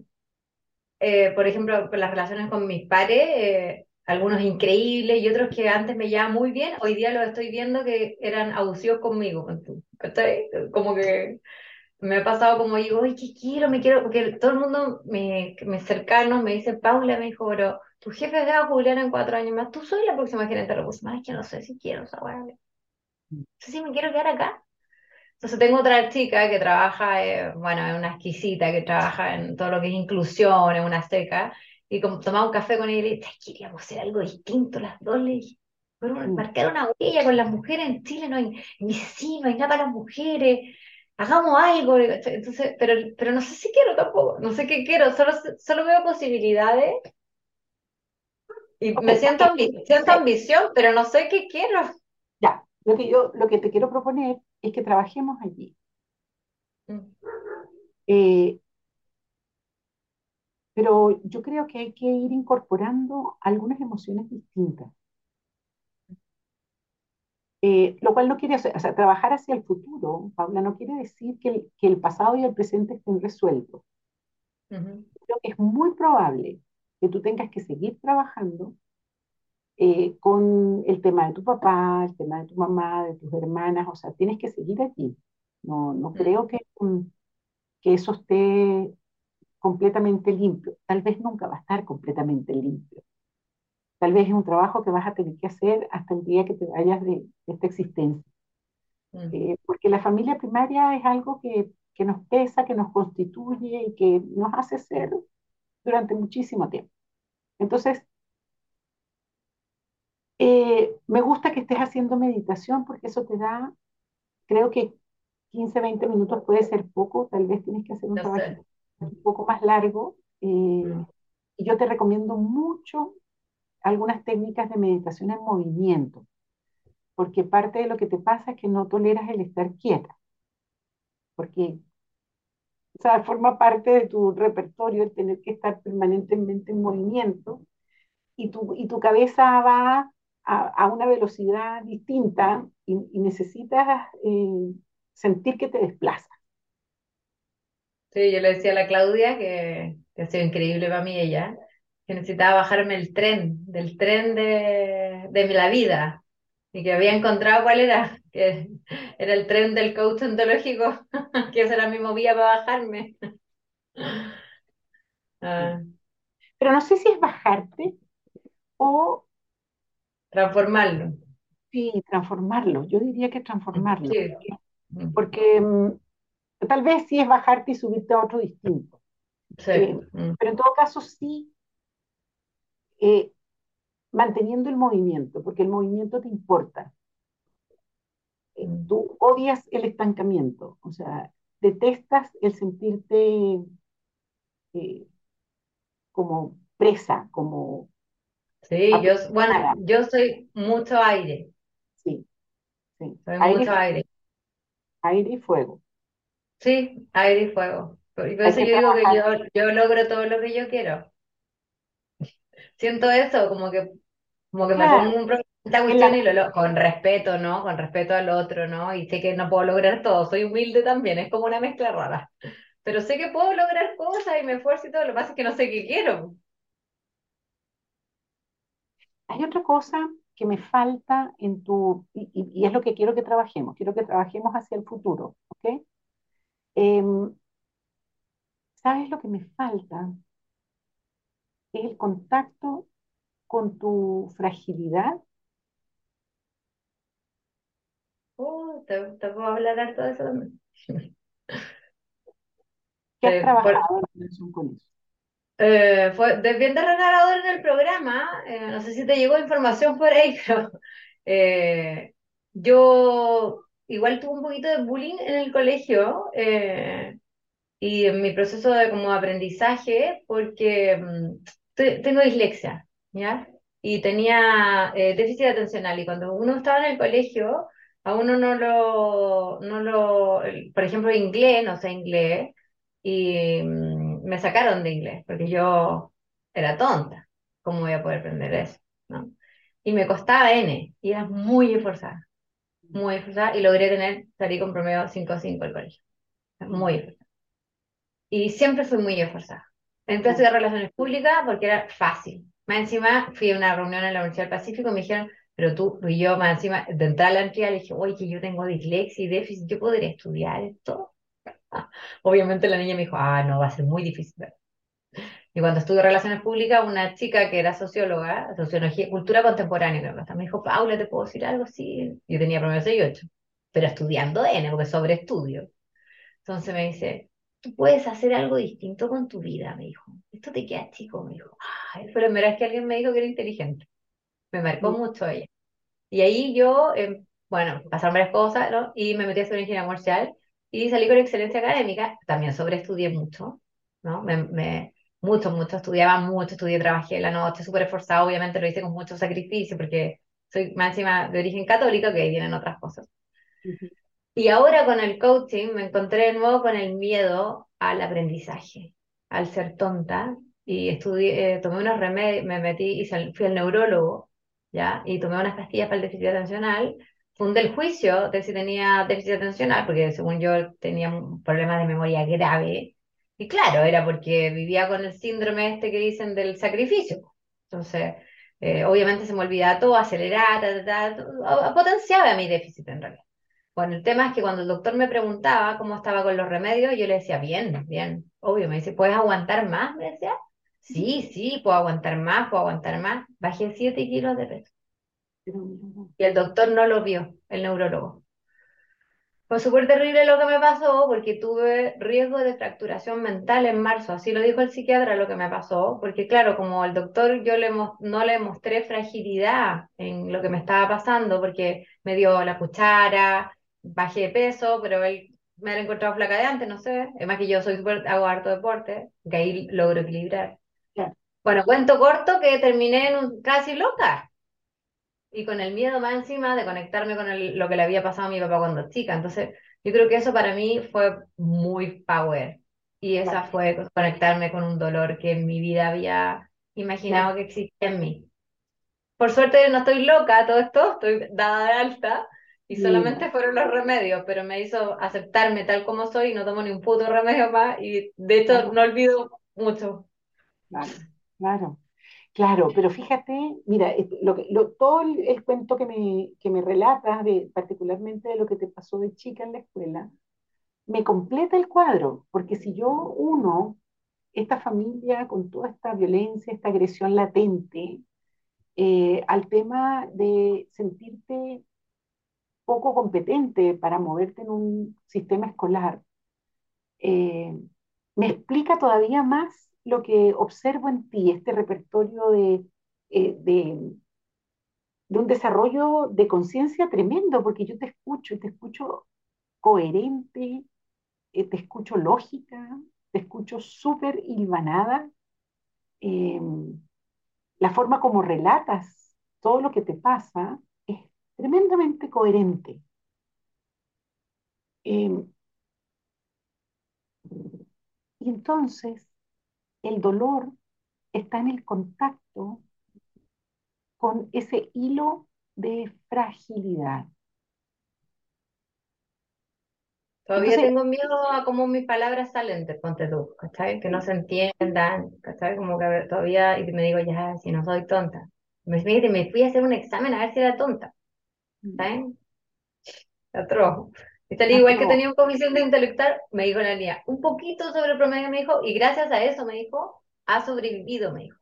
eh, por ejemplo, las relaciones con mis pares, eh, algunos increíbles y otros que antes me llevaban muy bien, hoy día los estoy viendo que eran abusivos conmigo. Como que Me ha pasado como digo, ay, ¿qué quiero? Me quiero, porque todo el mundo, me, me cercano, me dice, Paula, me dijo, pero tu jefe va a jubilar en cuatro años más, tú soy la próxima gerente de recursos humanos, es que no sé si quiero esa weá, no sé si me quiero quedar acá. Entonces tengo otra chica que trabaja, eh, bueno, es una exquisita, que trabaja en todo lo que es inclusión, es una seca, y como tomaba un café con ella y le dije, "Ay, queríamos hacer algo distinto las dos, le dije,
Mm.
marcar una huella con las mujeres en Chile, no hay, dice, sí, no hay nada para las mujeres, hagamos algo, entonces, pero, pero no sé si quiero tampoco, no sé qué quiero, solo, solo veo posibilidades y me siento, ambi- siento ambición, pero no sé qué quiero.
Ya, lo que yo, lo que te quiero proponer es que trabajemos allí.
Mm,
Eh, pero yo creo que hay que ir incorporando algunas emociones distintas. Eh, lo cual no quiere o sea, trabajar hacia el futuro, Paula, no quiere decir que el, que el pasado y el presente estén resueltos.
ujú,
Creo que es muy probable que tú tengas que seguir trabajando eh, con el tema de tu papá, el tema de tu mamá, de tus hermanas, o sea, tienes que seguir allí. No, no
mm,
creo que, mm, que eso esté completamente limpio. Tal vez nunca va a estar completamente limpio. Tal vez es un trabajo que vas a tener que hacer hasta el día que te vayas de, de esta existencia.
mm.
Eh, porque la familia primaria es algo que, que nos pesa, que nos constituye y que nos hace ser durante muchísimo tiempo. Entonces, eh, me gusta que estés haciendo meditación porque eso te da, creo que 15, 20 minutos puede ser poco, tal vez tienes que hacer un
No
trabajo
sé.
un poco más largo. eh,
Mm.
y yo te recomiendo mucho algunas técnicas de meditación en movimiento, porque parte de lo que te pasa es que no toleras el estar quieta, porque o sea, [laughs] forma parte de tu repertorio el tener que estar permanentemente en movimiento y tu, y tu cabeza va a, a una velocidad distinta y, y necesitas eh, sentir que te desplaza.
Sí, yo le decía a la Claudia que, que ha sido increíble para mí ella, que necesitaba bajarme el tren, del tren de, de la vida, y que había encontrado cuál era, que era el tren del coach ontológico, [laughs] que esa era mi movía para bajarme. [laughs] Ah,
Pero no sé si es bajarte o
transformarlo.
sí, transformarlo. Yo diría que transformarlo,
Sí. Mm,
porque mm, tal vez sí es bajarte y subirte a otro distinto.
sí.
Eh,
Mm,
pero en todo caso sí eh, manteniendo el movimiento, porque el movimiento te importa. Eh, tú odias el estancamiento, o sea, detestas el sentirte como presa, como
Sí, yo, bueno,
aprisionada.
yo soy mucho aire,
Sí, sí.
soy
Aire,
mucho aire.
aire y fuego.
Sí, aire y fuego. Por eso yo digo que yo, yo logro todo lo que yo quiero. [laughs] Siento eso, como que, como que me pongo un pro- esta
en
cuestión y lo, lo- con respeto, ¿no? Con respeto al otro, ¿no? Y sé que no puedo lograr todo, soy humilde también, es como una mezcla rara. Pero sé que puedo lograr cosas y me esfuerzo y todo, lo que pasa es que no sé qué quiero.
Hay otra cosa que me falta en tu, y, es lo que quiero que trabajemos, quiero que trabajemos hacia el futuro, ¿ok? Em, ¿sabes lo que me falta? Es el contacto con tu fragilidad
Uh, te, te puedo hablar harto de eso también.
que has
Eh, por-
trabajado en relación con eso.
Eh, fue bien desgarrador en el programa, eh, no sé si te llegó información por ahí, [laughs] pero eh, yo igual tuve un poquito de bullying en el colegio eh, y en mi proceso de como aprendizaje, porque mm, te- tengo dislexia, ¿ya? Y tenía eh, déficit atencional y cuando uno estaba en el colegio, a uno no lo, no lo, por ejemplo, inglés, no sé inglés y mm, me sacaron de inglés porque yo era tonta. ¿Cómo voy a poder aprender eso? ¿no? Y me costaba N y era muy esforzada, muy esforzada y logré tener, salí con promedio 5.5 al colegio. Muy esforzada. Y siempre fui muy esforzada. Entré a estudiar relaciones públicas porque era fácil. Más encima fui a una reunión en la Universidad del Pacífico y me dijeron, pero tú, y yo más encima, de entrar a la entidad le dije, oye, que yo tengo dislexia y déficit, ¿yo podría estudiar esto? Obviamente la niña me dijo, ah, no, va a ser muy difícil. Y cuando estudié Relaciones Públicas, una chica que era socióloga, sociología, cultura contemporánea, me dijo, Paula, ¿te puedo decir algo? Sí. Yo tenía promedio 6 y 8, pero estudiando N, porque sobre estudio. Entonces me dice, tú puedes hacer algo distinto con tu vida, me dijo. Esto te queda chico, me dijo. Ay, la primera vez que alguien me dijo que era inteligente. Me marcó mucho ella. Y ahí yo, eh, bueno, pasaron varias cosas, ¿no? Y me metí a estudiar ingeniería comercial y salí con excelencia académica. También sobreestudié mucho, ¿no? Me, me- mucho, mucho, estudiaba mucho, estudié, trabajé la noche, súper esforzado, obviamente lo hice con mucho sacrificio porque soy más encima de origen católico, que ahí vienen otras cosas. Y ahora con el coaching me encontré de nuevo con el miedo al aprendizaje, al ser tonta. Y estudié, eh, tomé unos remedios, me metí y fui al neurólogo, ¿ya? Y tomé unas pastillas para el déficit atencional. Fundé el juicio de si tenía déficit atencional, porque según yo tenía un problema de memoria grave. Y claro, era porque vivía con el síndrome este que dicen del sacrificio. Entonces, eh, obviamente se me olvidaba todo, aceleraba, ta, ta, potenciaba mi déficit en realidad. Bueno, el tema es que cuando el doctor me preguntaba cómo estaba con los remedios, yo le decía, bien, bien, obvio, me dice, ¿puedes aguantar más? Me decía, sí, sí, puedo aguantar más, puedo aguantar más. Bajé 7 kilos de peso. Y el doctor no lo vio, el neurólogo. Fue súper terrible lo que me pasó porque tuve riesgo de fracturación mental en marzo, así lo dijo el psiquiatra lo que me pasó, porque claro, como el doctor yo le no le mostré fragilidad en lo que me estaba pasando, porque me dio la cuchara, bajé de peso, pero él me ha encontrado flaca de antes, no sé, además que yo soy súper, hago harto deporte, que ahí logro equilibrar. Bueno, cuento corto que terminé en un, casi loca y con el miedo más encima de conectarme con lo que le había pasado a mi papá cuando chica. Entonces, yo creo que eso para mí fue muy power. Y esa fue conectarme con un dolor que en mi vida había imaginado que existía en mí. Por suerte no estoy loca, todo esto, estoy dada de alta y solamente fueron los remedios, pero me hizo aceptarme tal como soy y no tomo ni un puto remedio más y de hecho no olvido mucho.
Claro, claro. Claro, pero fíjate, mira, lo que, todo el, cuento que me, que me relatas, de, particularmente de lo que te pasó de chica en la escuela, me completa el cuadro, porque si yo uno, esta familia con toda esta violencia, esta agresión latente, eh, al tema de sentirte poco competente para moverte en un sistema escolar, eh, me explica todavía más lo que observo en ti, este repertorio de, eh, de, un desarrollo de conciencia tremendo, porque yo te escucho y te escucho coherente, eh, te escucho lógica, te escucho súper hilvanada. Em, la forma como relatas todo lo que te pasa es tremendamente coherente. Em, y entonces, el dolor está en el contacto con ese hilo de fragilidad.
Todavía tengo miedo a cómo mis palabras salen de ponte tú, ¿cachai? Que no se entiendan, ¿cachai? Como que todavía, y me digo, ya, si no soy tonta. Me, me fui a hacer un examen a ver si era tonta, ¿sabes? Otro. Tal igual que tenía un comisión de intelectual, me dijo la niña, un poquito sobre el promedio, me dijo, y gracias a eso, me dijo, ha sobrevivido, me dijo.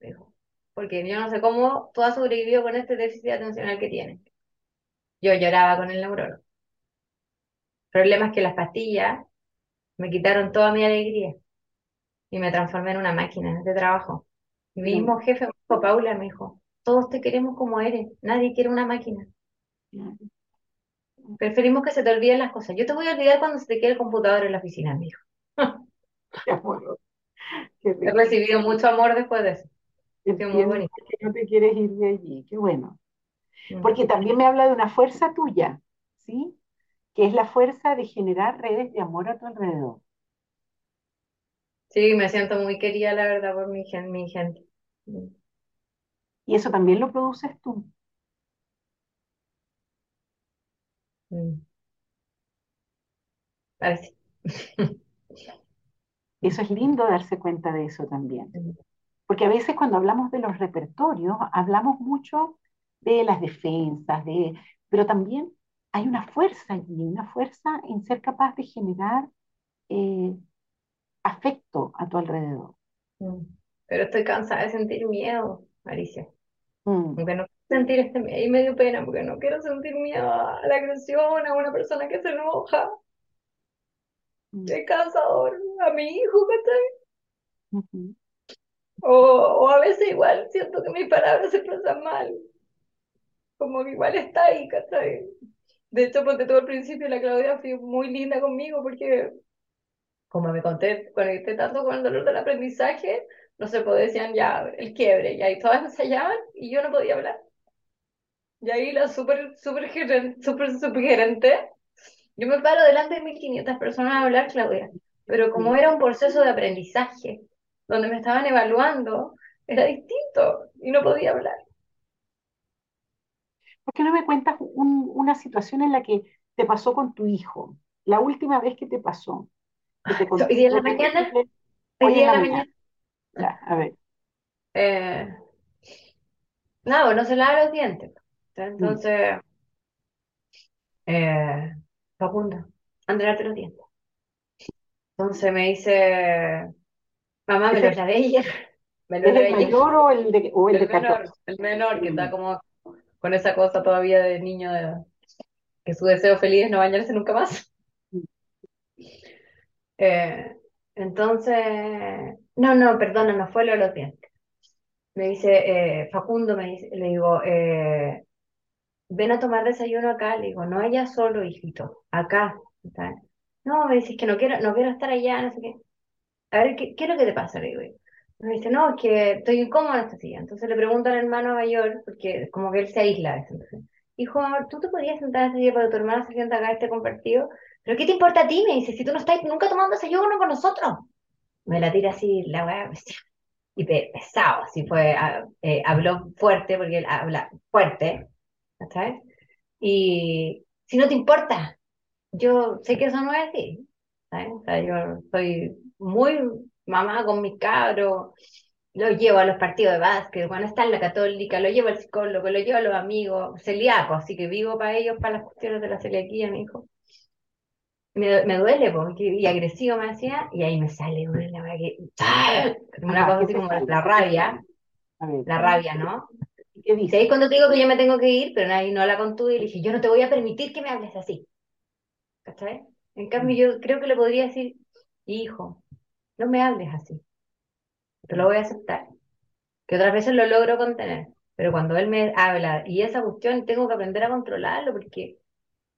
Me dijo, porque yo no sé cómo tú has sobrevivido con este déficit atencional que tienes. Yo lloraba con el neurólogo. El problema es que las pastillas me quitaron toda mi alegría y me transformé en una máquina de trabajo. Mi mismo jefe me dijo, Paula, me dijo, todos te queremos como eres, nadie quiere una máquina. Preferimos que se te olviden las cosas. Yo te voy a olvidar cuando se te quede el computador en la oficina, amigo. [laughs] He recibido mucho amor después de eso.
muy bonito. Que no te quieres ir de allí, qué bueno. Mm. Porque también me habla de una fuerza tuya, ¿sí? Que es la fuerza de generar redes de amor a tu alrededor.
Sí, me siento muy querida, la verdad, por mi, mi gente.
Y eso también lo produces tú.
Mm. [laughs]
Eso es lindo darse cuenta de eso también. Porque a veces cuando hablamos de los repertorios, hablamos mucho de las defensas, de, pero también hay una fuerza allí, una fuerza en ser capaz de generar eh, afecto a tu alrededor.
Mm. Pero estoy cansada de sentir miedo, Alicia. Mm sentir este miedo. Y me dio pena porque no quiero sentir miedo a la agresión, a una persona que se enoja. Mm. Es cansador, a mi hijo, ¿cachai? o, o a veces igual siento que mis palabras se expresan mal. Como que igual está ahí, ¿cachai? De hecho, porque todo al principio la Claudia fue muy linda conmigo porque, como me conté, conecté tanto con el dolor del aprendizaje, no se podía, decían ya el quiebre, y ahí todas ensayaban y yo no podía hablar. Y ahí la super, super, gerente, super, super gerente, yo me paro delante de 1500 personas a hablar, Claudia, pero como era un proceso de aprendizaje, donde me estaban evaluando, era distinto y no podía hablar.
¿Por qué no me cuentas una situación en la que te pasó con tu hijo? La última vez que te pasó. [laughs]
¿Hoy día en la mañana? ¿Hoy día en la mañana?
Ya, a ver.
Eh, no, no se lava los dientes. Entonces, eh, Facundo, Andrea te los dientes. Entonces me dice, mamá, me lo lavé ayer. [laughs]
Me lo ¿El mayor o el de, o el,
menor, el menor, que está como con esa cosa todavía de niño de que su deseo feliz es no bañarse nunca más. [laughs] Eh, entonces, no, no, perdona, no fue lo de los dientes. Me dice, eh, Facundo, me dice, le digo, eh, ven a tomar desayuno acá. Le digo, no allá solo, hijito, acá. No, me dice, que no quiero, no quiero estar allá, no sé qué. A ver, ¿qué, qué es lo que te pasa? Le digo, me dice, no, es que estoy incómodo en esta silla. Entonces le pregunto al hermano mayor, porque como que él se aísla. Entonces, hijo, ¿tú te podrías sentar en esta silla para que tu hermano se sienta acá este compartido? ¿Pero qué te importa a ti? Me dice, si tú no estás nunca tomando desayuno con nosotros. Me la tira así, la weá, y pesado, así fue, eh, habló fuerte, porque él habla fuerte, ¿sabes? Y si no te importa, yo sé que eso no es así, ¿sabes? O sea, yo soy muy mamá con mis cabros, lo llevo a los partidos de básquet, cuando está en la católica, lo llevo al psicólogo, lo llevo a los amigos, celíaco, así que vivo para ellos, para las cuestiones de la celiaquía, mi hijo. Me, me duele, porque, y agresivo me decía, y ahí me sale una, una cosa así como la rabia, la rabia, ¿no? ¿Qué dice? Ahí cuando te digo que yo me tengo que ir, pero nadie no la contuve y le dije, yo no te voy a permitir que me hables así. ¿Cachai? En cambio, yo creo que le podría decir, hijo, no me hables así. Te lo voy a aceptar. Que otras veces lo logro contener. Pero cuando él me habla y esa cuestión tengo que aprender a controlarlo porque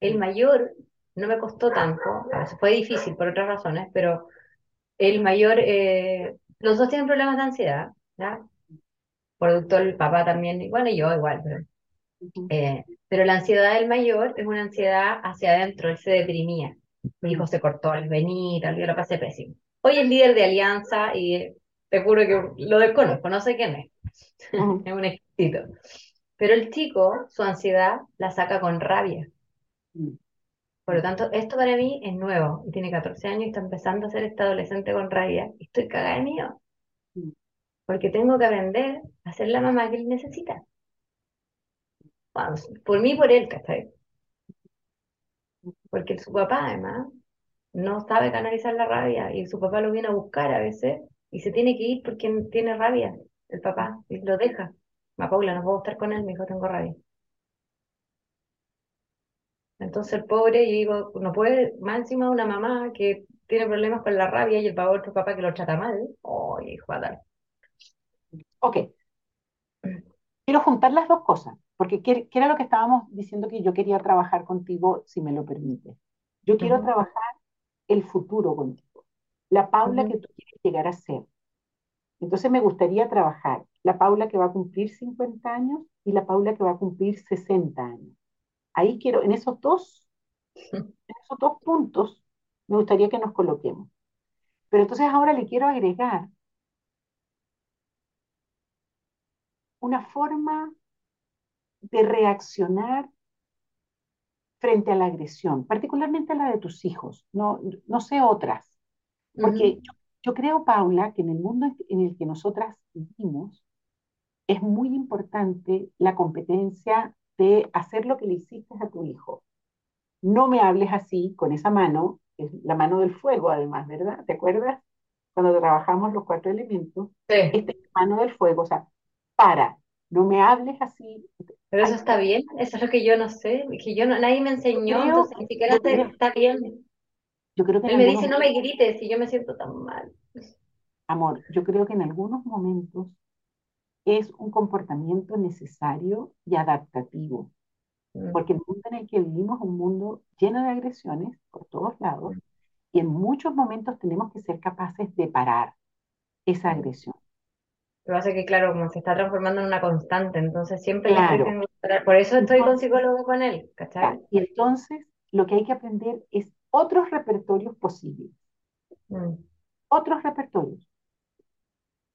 el mayor no me costó tanto, a veces fue difícil por otras razones, pero el mayor, eh, los dos tienen problemas de ansiedad, ¿ya? Producto el papá también, bueno, y yo igual, pero, eh, pero la ansiedad del mayor es una ansiedad hacia adentro, él se deprimía. Mi hijo se cortó al venir, yo lo pasé pésimo. Hoy es líder de Alianza y te juro que lo desconozco, no sé quién es. [laughs] es un exquisito. Pero el chico, su ansiedad la saca con rabia. Mm. Por lo tanto, esto para mí es nuevo. Tiene 14 años y está empezando a ser este adolescente con rabia. Estoy cagada de mío. Porque tengo que aprender a ser la mamá que él necesita. por mí por él, ¿cachai? Porque su papá, además, no sabe canalizar la rabia y su papá lo viene a buscar a veces y se tiene que ir porque tiene rabia el papá y lo deja. Ma Paula, no puedo estar con él, mi hijo, tengo rabia. Entonces el pobre, yo digo, no puede, más encima una mamá que tiene problemas con la rabia y el otro papá que lo trata mal. Oye, hijo, fatal.
Ok. Quiero juntar las dos cosas, porque ¿qué, era lo que estábamos diciendo que yo quería trabajar contigo, si me lo permite? Yo quiero trabajar el futuro contigo, la Paula que tú quieres llegar a ser. Entonces me gustaría trabajar la Paula que va a cumplir 50 años y la Paula que va a cumplir 60 años. Ahí quiero, en esos dos, en esos dos puntos, me gustaría que nos coloquemos. Pero entonces ahora le quiero agregar una forma de reaccionar frente a la agresión, particularmente a la de tus hijos, no, no sé otras, porque yo, creo, Paula, que en el mundo en el que nosotras vivimos, es muy importante la competencia de hacer lo que le hiciste a tu hijo. No me hables así, con esa mano, es la mano del fuego además, ¿verdad? ¿Te acuerdas? Cuando trabajamos los cuatro elementos,
sí.
esta es la mano del fuego, o sea, para, no me hables así.
Pero eso está bien, eso es lo que yo no sé, que yo no, nadie me enseñó, entonces ni siquiera está bien.
Yo creo que
Él me dice, no me grites, y yo me siento tan mal.
Amor, yo creo que en algunos momentos es un comportamiento necesario y adaptativo, mm. porque el mundo en el que vivimos es un mundo lleno de agresiones por todos lados, mm. y en muchos momentos tenemos que ser capaces de parar esa mm. agresión.
Lo hace que, claro, como se está transformando en una constante, entonces siempre claro. Por eso estoy con psicólogo con él, ¿cachai?
Y entonces lo que hay que aprender es otros repertorios posibles. Mm. Otros repertorios.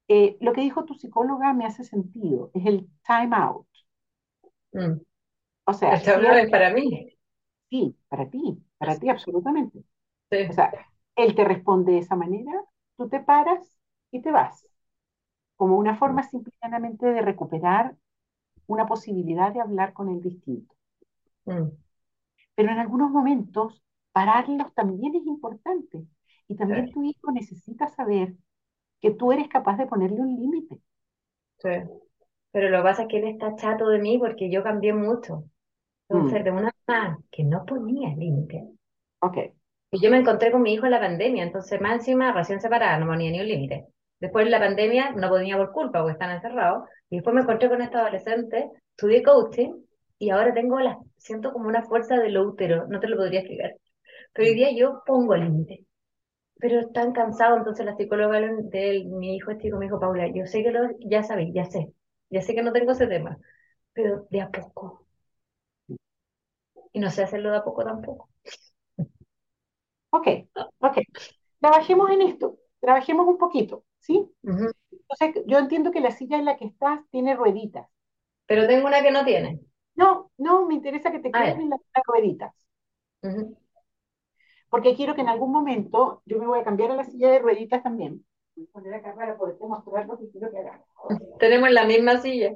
Eh, lo que dijo tu psicóloga me hace sentido, es el time out.
Mm. O sea, es para mí.
Sí, para ti, para ti absolutamente. O sea, él te responde de esa manera, tú te paras y te vas como una forma simplemente de recuperar una posibilidad de hablar con el distinto. Mm. Pero en algunos momentos, pararlos también es importante. Y también tu hijo necesita saber que tú eres capaz de ponerle un límite.
Sí. Pero lo que pasa es que él está chato de mí porque yo cambié mucho. Entonces, mm. de una Ah, que no ponía límite.
Ok.
Y yo me encontré con mi hijo en la pandemia, entonces más encima, recién separada, no ponía ni un límite. Después de la pandemia no ponía por culpa, porque están encerrados. Y después me encontré con esta adolescente, estudié coaching y ahora tengo la, siento como una fuerza del útero, no te lo podría explicar. Pero hoy día yo pongo límite. Pero están cansados, entonces la psicóloga de mi hijo este me dijo, Paula, yo sé que lo, ya sabéis, ya sé, ya sé que no tengo ese tema, pero de a poco. Y no sé hacerlo de a poco tampoco.
Ok, ok. Trabajemos en esto, trabajemos un poquito, ¿sí? Entonces, yo entiendo que la silla en la que estás tiene rueditas.
Pero tengo una que no tiene.
No, no, me interesa que te ah, quedes en las rueditas. Porque quiero que en algún momento, yo me voy a cambiar a la silla de rueditas también. Voy a poner acá para poderte mostrar lo que quiero que hagas. [laughs]
Tenemos la misma silla.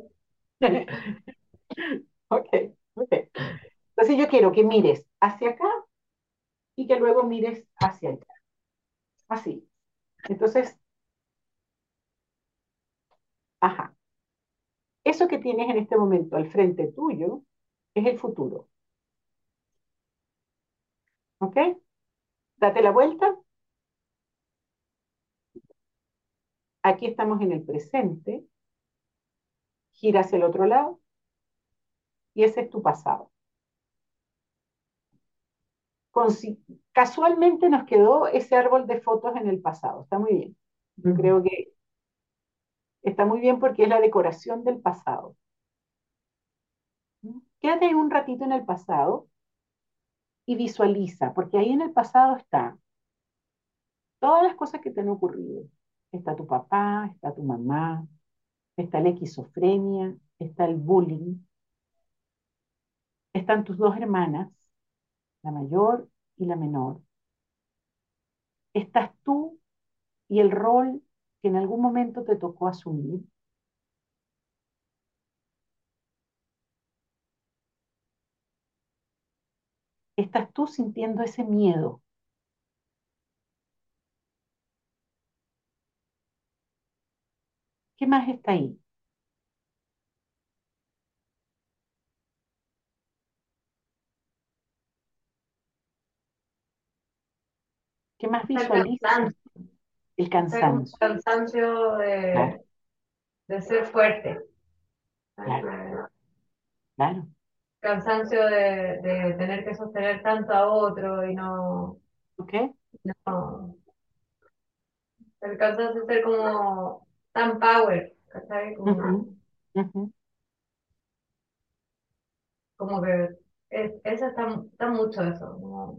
[laughs]
ok, ok. Entonces yo quiero que mires hacia acá y que luego mires hacia allá. Así. Entonces, ajá. Eso que tienes en este momento al frente tuyo es el futuro. ¿Ok? Date la vuelta. Aquí estamos en el presente. Gira hacia el otro lado. Y ese es tu pasado. casualmente nos quedó ese árbol de fotos en el pasado. Está muy bien. Yo creo que está muy bien porque es la decoración del pasado. Quédate un ratito en el pasado y visualiza, porque ahí en el pasado está todas las cosas que te han ocurrido. Está tu papá, está tu mamá, está la esquizofrenia, está el bullying, están tus dos hermanas, la mayor y la menor. Estás tú y el rol que en algún momento te tocó asumir. Estás tú sintiendo ese miedo. ¿Qué más está ahí? ¿Qué más visualizas? El cansancio.
El cansancio de, de ser fuerte. Claro.
claro.
Cansancio de, de, tener que sostener tanto a otro y no.
¿Ok?
No. El cansancio de ser como tan power, ¿cachai? Como, como que es, eso está, está mucho eso.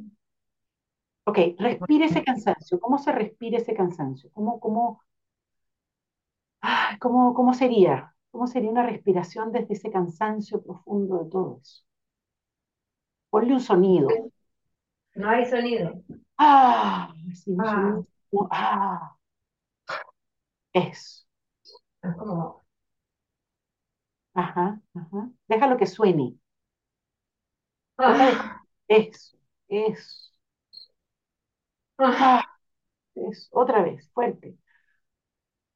Ok, respire ese cansancio. ¿Cómo se respira ese cansancio? ¿Cómo, cómo, cómo, cómo sería? ¿Cómo sería una respiración desde ese cansancio profundo de todo eso? Ponle un sonido.
No hay sonido.
Ah, sí, ah. sonido. Ah. Eso.
Es como.
Ajá, ajá. Déjalo que suene. Ah. Eso, eso. Ah, es, otra vez, fuerte.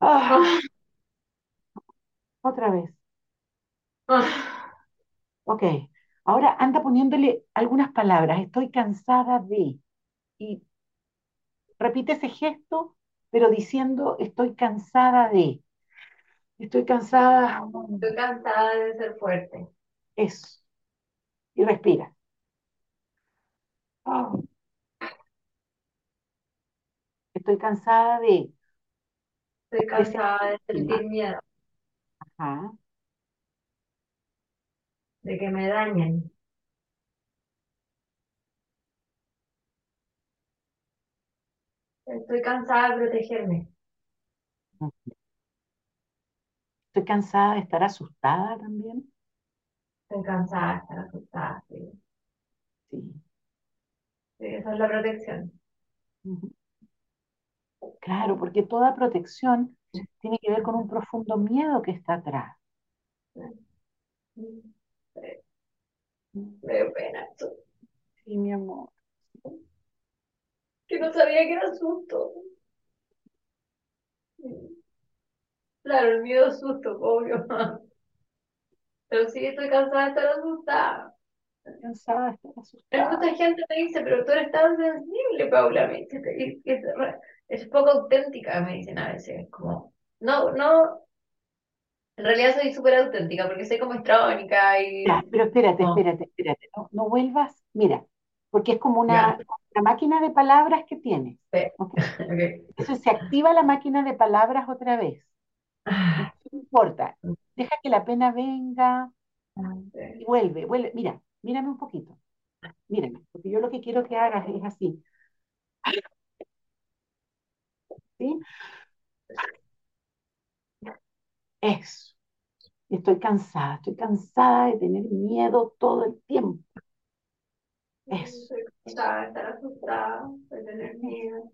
Ah, otra vez. Ok, ahora anda poniéndole algunas palabras. Estoy cansada de. Y repite ese gesto, pero diciendo estoy cansada de. Estoy cansada.
Estoy cansada de ser fuerte.
Eso. Y respira. Ah. Estoy cansada de...
Estoy cansada de sentir miedo.
Ajá.
De que me dañen. Estoy cansada de protegerme.
Estoy cansada de estar asustada también.
Estoy cansada de estar asustada, sí. Sí. esa es la protección.
Claro, porque toda protección tiene que ver con un profundo miedo que está atrás.
Me pena
Sí, mi amor.
Que no sabía que era susto. Claro, el miedo es susto, obvio. Pero sí estoy cansada de estar asustada.
Estoy cansada, estoy
Pero
asustada.
mucha gente me dice, pero tú eres tan sensible, Paula, me dice, es, poco auténtica, me dicen a veces, como, no, no, en realidad soy súper auténtica porque soy como histrónica y,
Ya, pero espérate,
oh,
espérate, espérate. No, no vuelvas, mira, porque es como una, una máquina de palabras que tienes.
sí, [laughs]
se activa la máquina de palabras otra vez.
Ah,
no importa. Deja que la pena venga y vuelve, vuelve. Mira, mírame un poquito. Mírame, porque yo lo que quiero que hagas es así. ¿Sí? Eso. Estoy cansada, estoy cansada de tener miedo todo el tiempo. Eso,
Soy cansada de estar asustada, de tener miedo.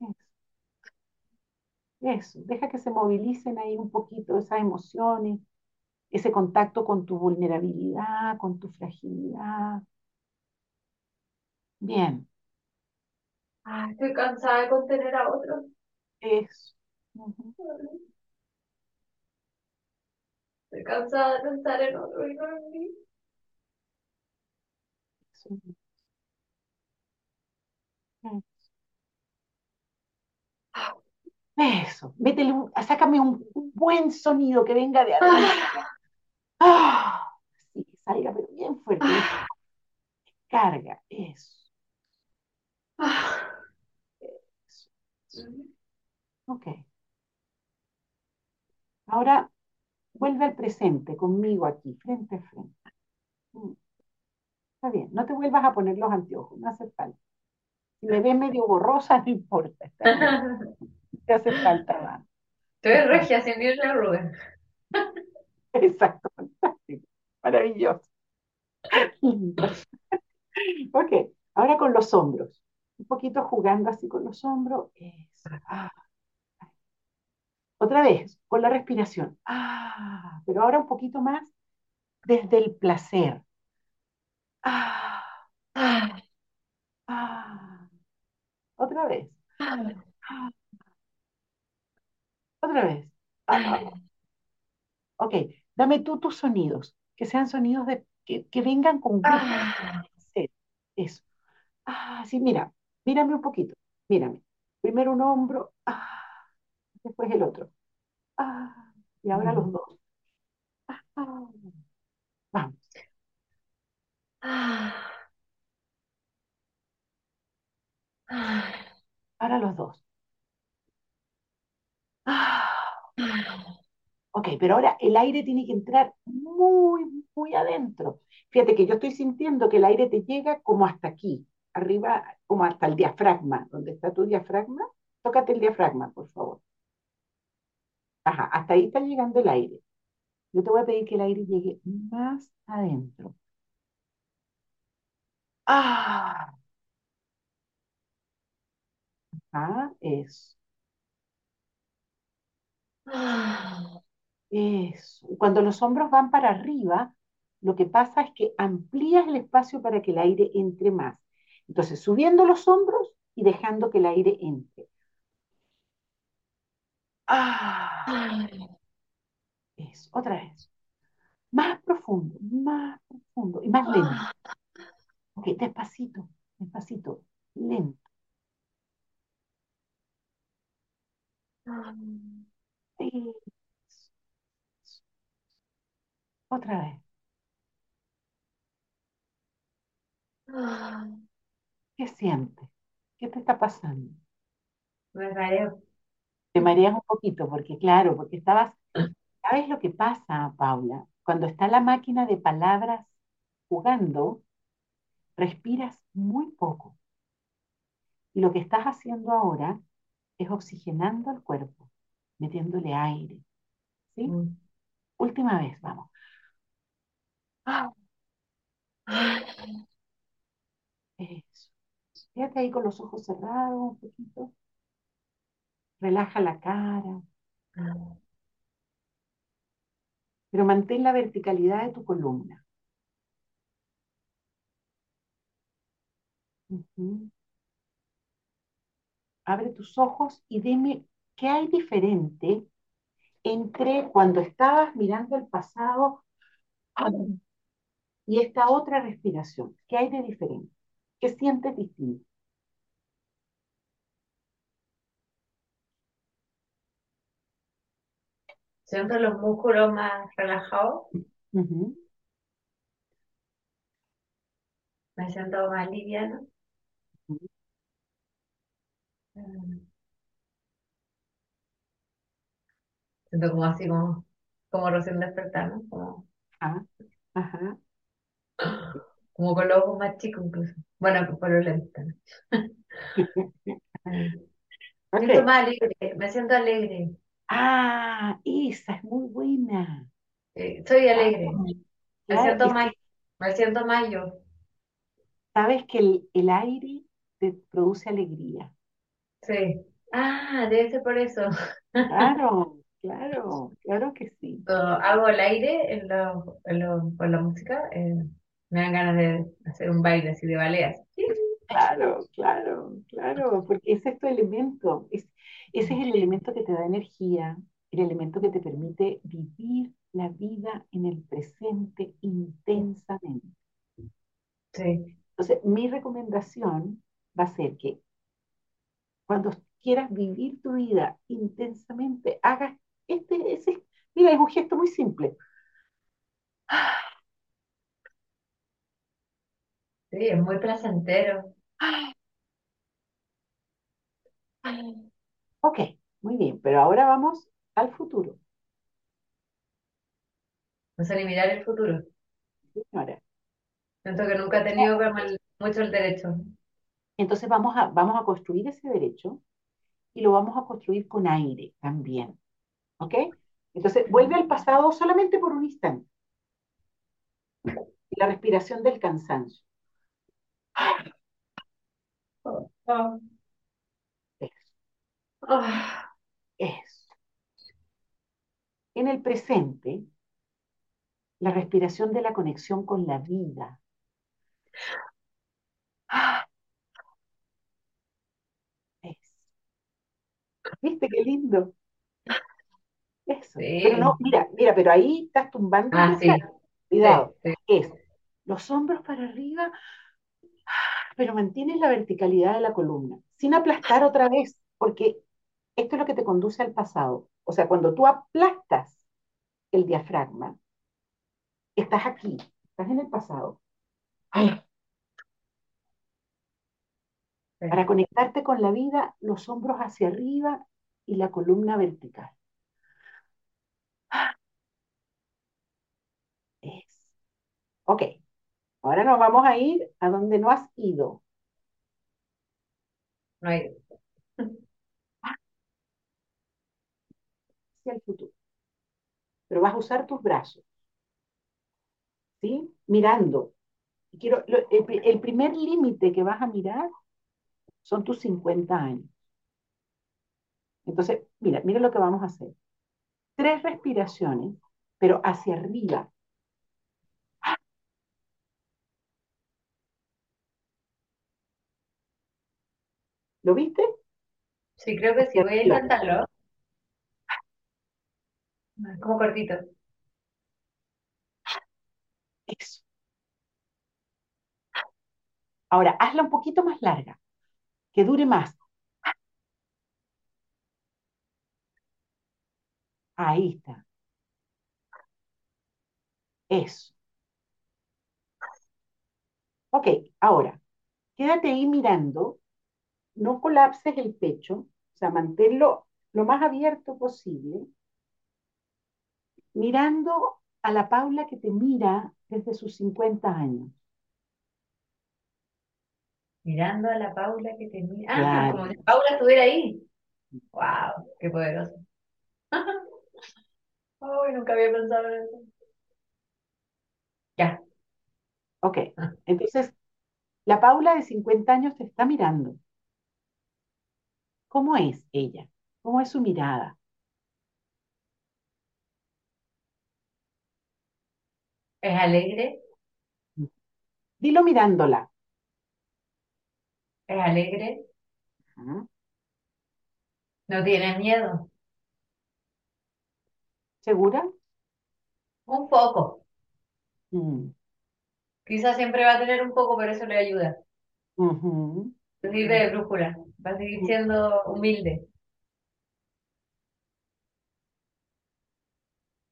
eso. Eso. Deja que se movilicen ahí un poquito esas emociones, ese contacto con tu vulnerabilidad, con tu fragilidad. Bien,
Estoy cansada de contener a otros.
eso. Ujú,
Estoy cansada de pensar en otros y no en mí.
eso, eso. Eso. Métele un- sácame un, buen sonido que venga de adentro.
Ah,
¡Ah! Sí, que salga, pero bien fuerte.
ah,
Descarga. Eso.
ah.
Ok. Ahora vuelve al presente conmigo aquí, frente a frente. Mm, Está bien. No te vuelvas a poner los anteojos, no hace falta. Si me ves medio borrosa, [laughs] no importa, te hace falta más.
Estoy regia, sin ni una arruga.
Exacto, fantástico. Maravilloso. [laughs] Lindo. Ok, ahora con los hombros. Un poquito jugando así con los hombros. Eso. Ah. Otra vez, con la respiración. Ah, pero ahora un poquito más desde el placer. Ah,
Ah,
ah. Otra vez.
ah,
otra vez. Ah, ah. Ok, dame tú tus sonidos, que sean sonidos de, que, que vengan con
ah.
Eso. Ah, sí, mira, mírame un poquito. Mírame. Primero un hombro, ah, después el otro. Ah, y ahora los dos. Ah, vamos,
Ah, ah,
ahora los dos. Ok, pero ahora el aire tiene que entrar muy, muy adentro. Fíjate que yo estoy sintiendo que el aire te llega como hasta aquí, arriba, como hasta el diafragma. ¿Dónde está tu diafragma? Tócate el diafragma, por favor. Ajá, hasta ahí está llegando el aire. Yo te voy a pedir que el aire llegue más adentro. Ah, ah, eso,
Ah,
eso. Cuando los hombros van para arriba, lo que pasa es que amplías el espacio para que el aire entre más. Entonces, subiendo los hombros y dejando que el aire entre. Ah,
ah,
eso, otra vez. Más profundo, más profundo y más lento.
ah,
Ok, despacito, despacito, lento.
ah,
Eso. Otra vez. ¿Qué sientes? ¿Qué te está pasando?
Me mareo.
Te mareas un poquito, porque claro, porque estabas, ¿sabes lo que pasa, Paula? Cuando está la máquina de palabras jugando, respiras muy poco. Y lo que estás haciendo ahora es oxigenando el cuerpo, metiéndole aire, ¿sí?
Mm.
Última vez, vamos. Ah,
Ah,
eso. Quédate ahí con los ojos cerrados un poquito. Relaja la cara,
ah.
pero mantén la verticalidad de tu columna. Abre tus ojos y dime qué hay diferente entre cuando estabas mirando el pasado y esta otra respiración. ¿Qué hay de diferente? ¿Qué sientes distinto?
Siento los músculos más relajados,
Ujú.
me siento más liviano. Mm. Siento como así, como, como recién despertar, ¿no? Como,
Ah, ajá.
Como con los ojos más chicos incluso. Bueno, por los lentes. [laughs] Mm. Siento más alegre, me siento alegre.
Ah, esa es muy buena.
Eh, soy alegre,
Claro,
me siento más, me siento más yo.
sabes que el, el aire te produce alegría.
Sí. Ah, debe ser por eso.
Claro, [laughs] claro, claro que sí.
Hago el aire en los, en los- con la música, eh, me dan ganas de hacer un baile así de ballet. así.
Claro, claro, claro, porque ese es tu elemento. Es, ese es el elemento que te da energía, el elemento que te permite vivir la vida en el presente intensamente.
Sí,
Entonces, mi recomendación va a ser que cuando quieras vivir tu vida intensamente, hagas este, ese, mira, es un gesto muy simple.
Sí, es muy placentero. [gasps]
Ok, muy bien, pero ahora vamos al futuro,
No sé ni mirar el futuro.
señora.
Siento que nunca he tenido mucho el derecho.
Entonces vamos a, vamos a construir ese derecho y lo vamos a construir con aire también, ¿ok? Entonces vuelve al pasado solamente por un instante, la respiración del cansancio.
Ah,
Eso,
ah,
eso. En el presente, la respiración de la conexión con la vida. Ah, Eso. ¿Viste qué lindo? Eso. Pero no, mira, mira, pero ahí estás tumbando
Ah, sí,
Cuidado.
sí.
Es los hombros para arriba, pero mantienes la verticalidad de la columna, sin aplastar otra vez, porque esto es lo que te conduce al pasado. O sea, cuando tú aplastas el diafragma, estás aquí, estás en el pasado. Ay, Para conectarte con la vida, los hombros hacia arriba y la columna vertical. Es. Ok, ahora nos vamos a ir a donde no has ido,
No hay.
hacia el futuro. Pero vas a usar tus brazos, ¿sí? Mirando. Quiero, lo- el, el primer límite que vas a mirar son tus 50 años. Entonces, mira, mira lo que vamos a hacer. Tres respiraciones, pero hacia arriba. ¿Lo viste?
Sí, creo que sí, voy a intentarlo. Como cortito.
Eso. Ahora, hazla un poquito más larga, que dure más. Ahí está. Eso. Ok, ahora, quédate ahí mirando, no colapses el pecho, o sea, manténlo lo más abierto posible, mirando a la Paula que te mira desde sus 50 años.
Mirando a la Paula que te mira. Ah,
Claro.
como si Paula estuviera ahí. Wow, qué poderoso. [laughs] Ay, nunca había pensado en eso. Ya.
Ok,
Ah,
entonces la Paula de 50 años te está mirando. ¿Cómo es ella? ¿Cómo es su mirada?
Es alegre,
Dilo mirándola.
es alegre, no tiene miedo.
¿Segura?
Un poco.
Mm.
Quizás siempre va a tener un poco, pero eso le ayuda. No sirve de brújula, va a seguir siendo humilde,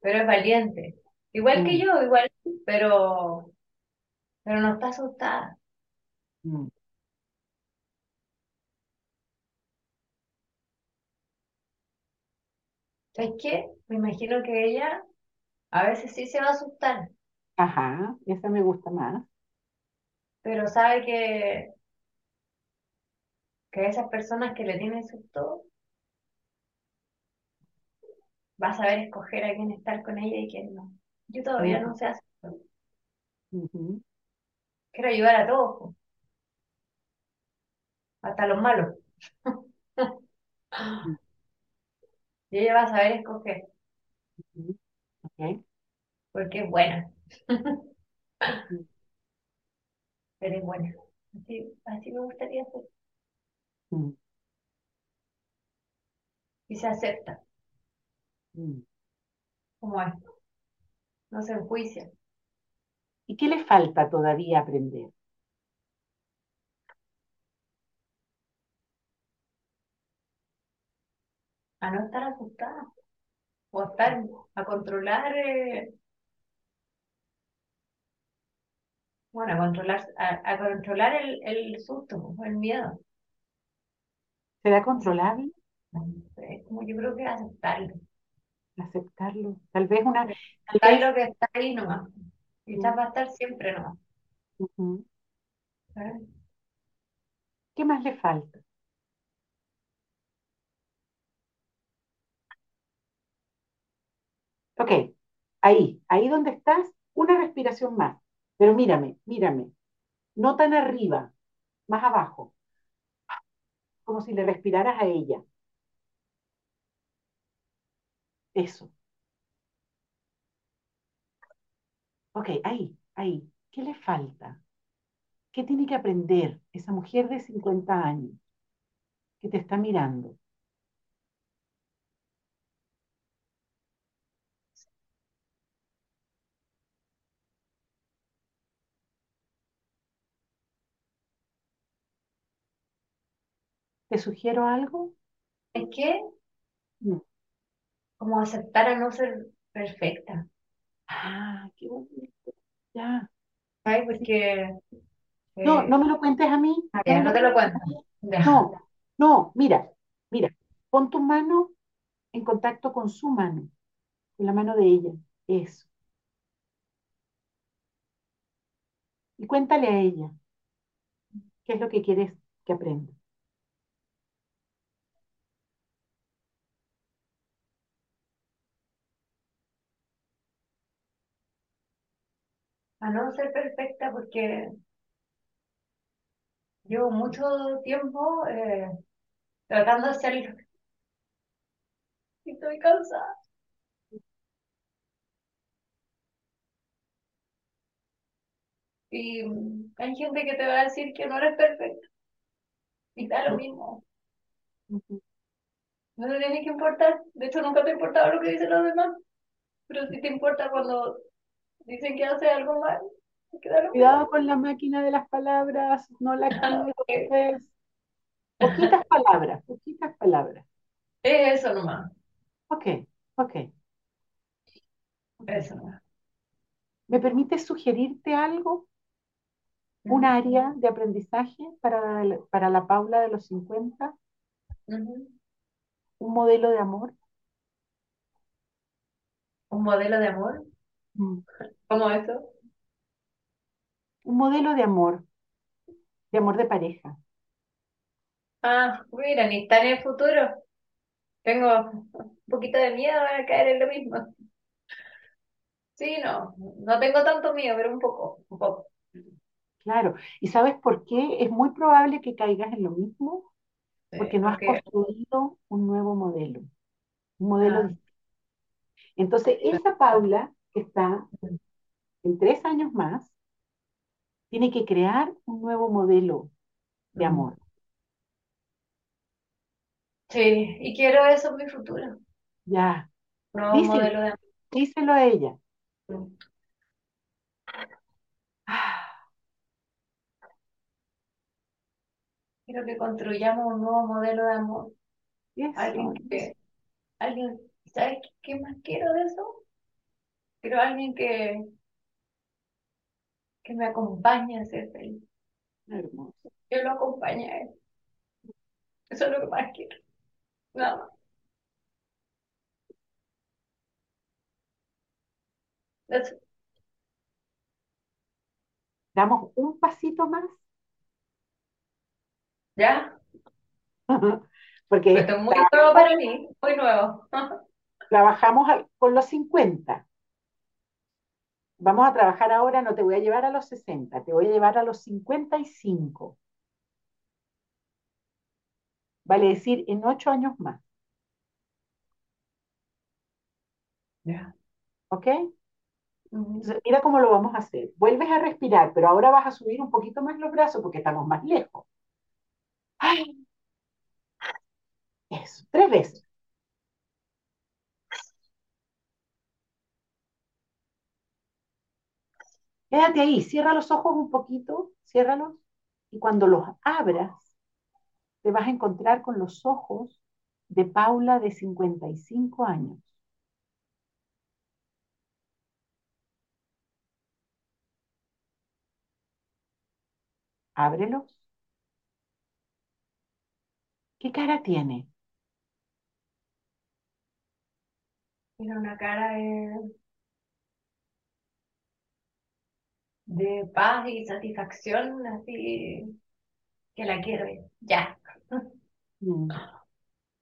pero es valiente. Igual que
mm,
yo, igual, pero, pero no está asustada.
mm.
¿Sabes qué? Me imagino que ella a veces sí se va a asustar,
Ajá, esa me gusta más.
pero sabe que, que esas personas que le tienen susto va a saber escoger a quién estar con ella y quién no. Yo todavía no sé hacerlo. Quiero ayudar a todos, hasta los malos. Y ella va a saber escoger, porque es buena, [laughs] pero es buena. Así, así me gustaría ser.
Mm,
Y se acepta
mm.
como es, no se enjuicia.
¿Y qué le falta todavía aprender?
a no estar asustada o estar a controlar, eh, bueno, a controlar, a, a controlar el, el susto, el miedo.
¿Será controlable?
Es como yo creo que aceptarlo,
Aceptarlo. Tal vez una, tal
lo que está ahí nomás. Quizás va a estar siempre nomás. ¿sabes?
¿Qué más le falta? Ok, ahí, ahí donde estás, una respiración más. Pero mírame, mírame, no tan arriba, más abajo, como si le respiraras a ella. Eso. Ok, ahí, ahí. ¿Qué le falta? ¿Qué tiene que aprender esa mujer de 50 años que te está mirando? ¿Te sugiero algo?
Es que
Mm.
como aceptar a no ser perfecta,
Ah, qué bonito. Ya.
¿sabes? Porque,
No, no
eh,
me lo cuentes a mí.
ah,
No
ya,
me
no te lo cuento.
No, no, mira, mira. Pon tu mano en contacto con su mano, con la mano de ella. Eso. Y cuéntale a ella qué es lo que quieres que aprenda.
A no ser perfecta porque llevo mucho tiempo eh, tratando de hacerlo y estoy cansada. Y hay gente que te va a decir que no eres perfecto y da lo mismo. No te tiene que importar. De hecho, nunca te ha importado lo que dicen los demás. Pero sí te importa cuando dicen que hace algo mal.
Cuidado con la máquina de las palabras, no la actives
Eh,
otra vez. Poquitas palabras, poquitas palabras.
Es eso nomás.
Ok, ok.
Eso nomás.
¿Me permites sugerirte algo? Un área de aprendizaje para, el- para la Paula de los 50,
ujú.
un modelo de amor.
Un modelo de amor.
Mm.
¿Cómo eso?
Un modelo de amor, de amor de pareja.
Ah, mira, ni está en el futuro. Tengo un poquito de miedo a caer en lo mismo. Sí, no, no tengo tanto miedo, pero un poco, un poco.
Claro. ¿Y sabes por qué? Es muy probable que caigas en lo mismo
Sí,
porque no has
porque,
construido un nuevo modelo, un modelo
ah,
distinto. Entonces, esa Paula que está en tres años más, tiene que crear un nuevo modelo de
mm.
amor.
Sí, y quiero eso en mi futuro.
Ya.
Nuevo modelo de amor.
Díselo a ella.
Mm. Ah. Quiero que construyamos un nuevo modelo de amor. Alguien que, alguien, ¿sabes qué más quiero de eso? Quiero alguien que, que me acompañe a ser feliz.
hermoso.
Yo lo acompañe a él. Eso es lo que más quiero. Nada más.
Damos un pasito más,
¿Ya? [laughs]
porque
Esto es muy nuevo para mí, muy nuevo. [laughs]
trabajamos con los 50. Vamos a trabajar ahora, no te voy a llevar a los 60, te voy a llevar a los 55. Vale decir, en ocho años más,
Ya.
¿ok? Entonces, mira cómo lo vamos a hacer. Vuelves a respirar, pero ahora vas a subir un poquito más los brazos porque estamos más lejos. ¡Ay! Eso, tres veces. Quédate ahí, cierra los ojos un poquito, ciérralos, y cuando los abras, te vas a encontrar con los ojos de Paula de 55 años. Ábrelos. ¿Qué cara tiene?
Tiene una cara de, de paz y satisfacción, así que la quiero ya.
Mm,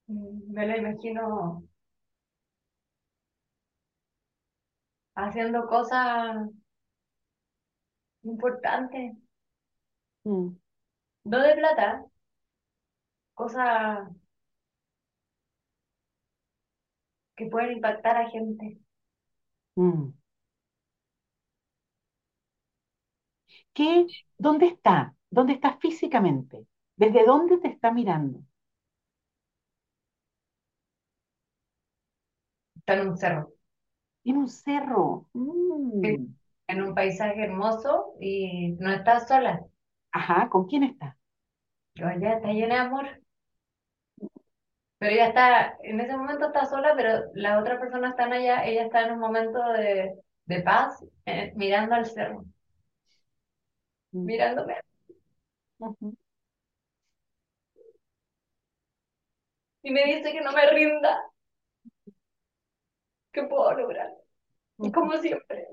Mm, Me lo imagino haciendo cosas importantes,
mm,
no de plata, cosas que pueden impactar a gente.
mm. ¿Qué? ¿Dónde está? ¿Dónde está físicamente? ¿Desde dónde te está mirando?
Está en un cerro,
En un cerro. Mm.
en un paisaje hermoso y no está sola.
Ajá, ¿con quién está?
Ella está llena de amor. Pero ella está, en ese momento está sola, pero las otras personas están allá, ella está en un momento de, de paz, eh, mirando al cerro, Mirándome. Y me dice que no me rinda, que puedo lograr. Y
ujú.
como siempre,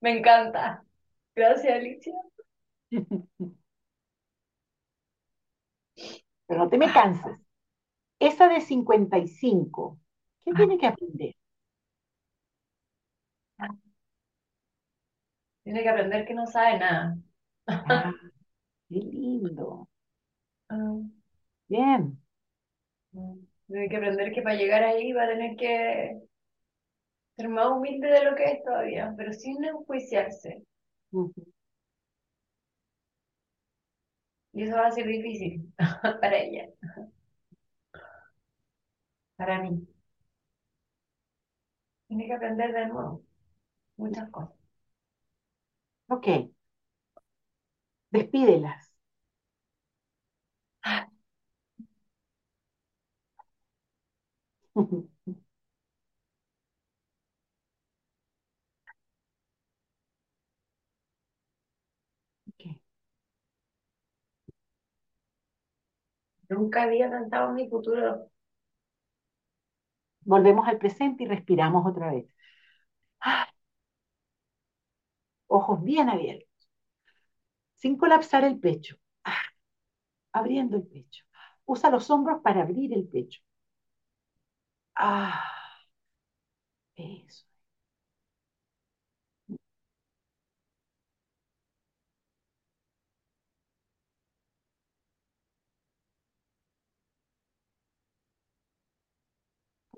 me encanta. Gracias, Alicia. [laughs]
Pero no te me canses. Esa de 55, ¿qué
Ah,
tiene que aprender?
Tiene que aprender que no sabe nada.
Ah, [laughs] qué lindo.
Ah,
Bien.
Tiene que aprender que para llegar ahí va a tener que ser más humilde de lo que es todavía, pero sin enjuiciarse. Y eso va a ser difícil [laughs] para ella, para mí. Tiene que aprender de nuevo muchas cosas.
Ok. Despídelas. [laughs]
Nunca había en mi futuro.
Volvemos al presente y respiramos otra vez. Ah, ojos bien abiertos, sin colapsar el pecho. Ah, abriendo el pecho. Usa los hombros para abrir el pecho. Ah, eso.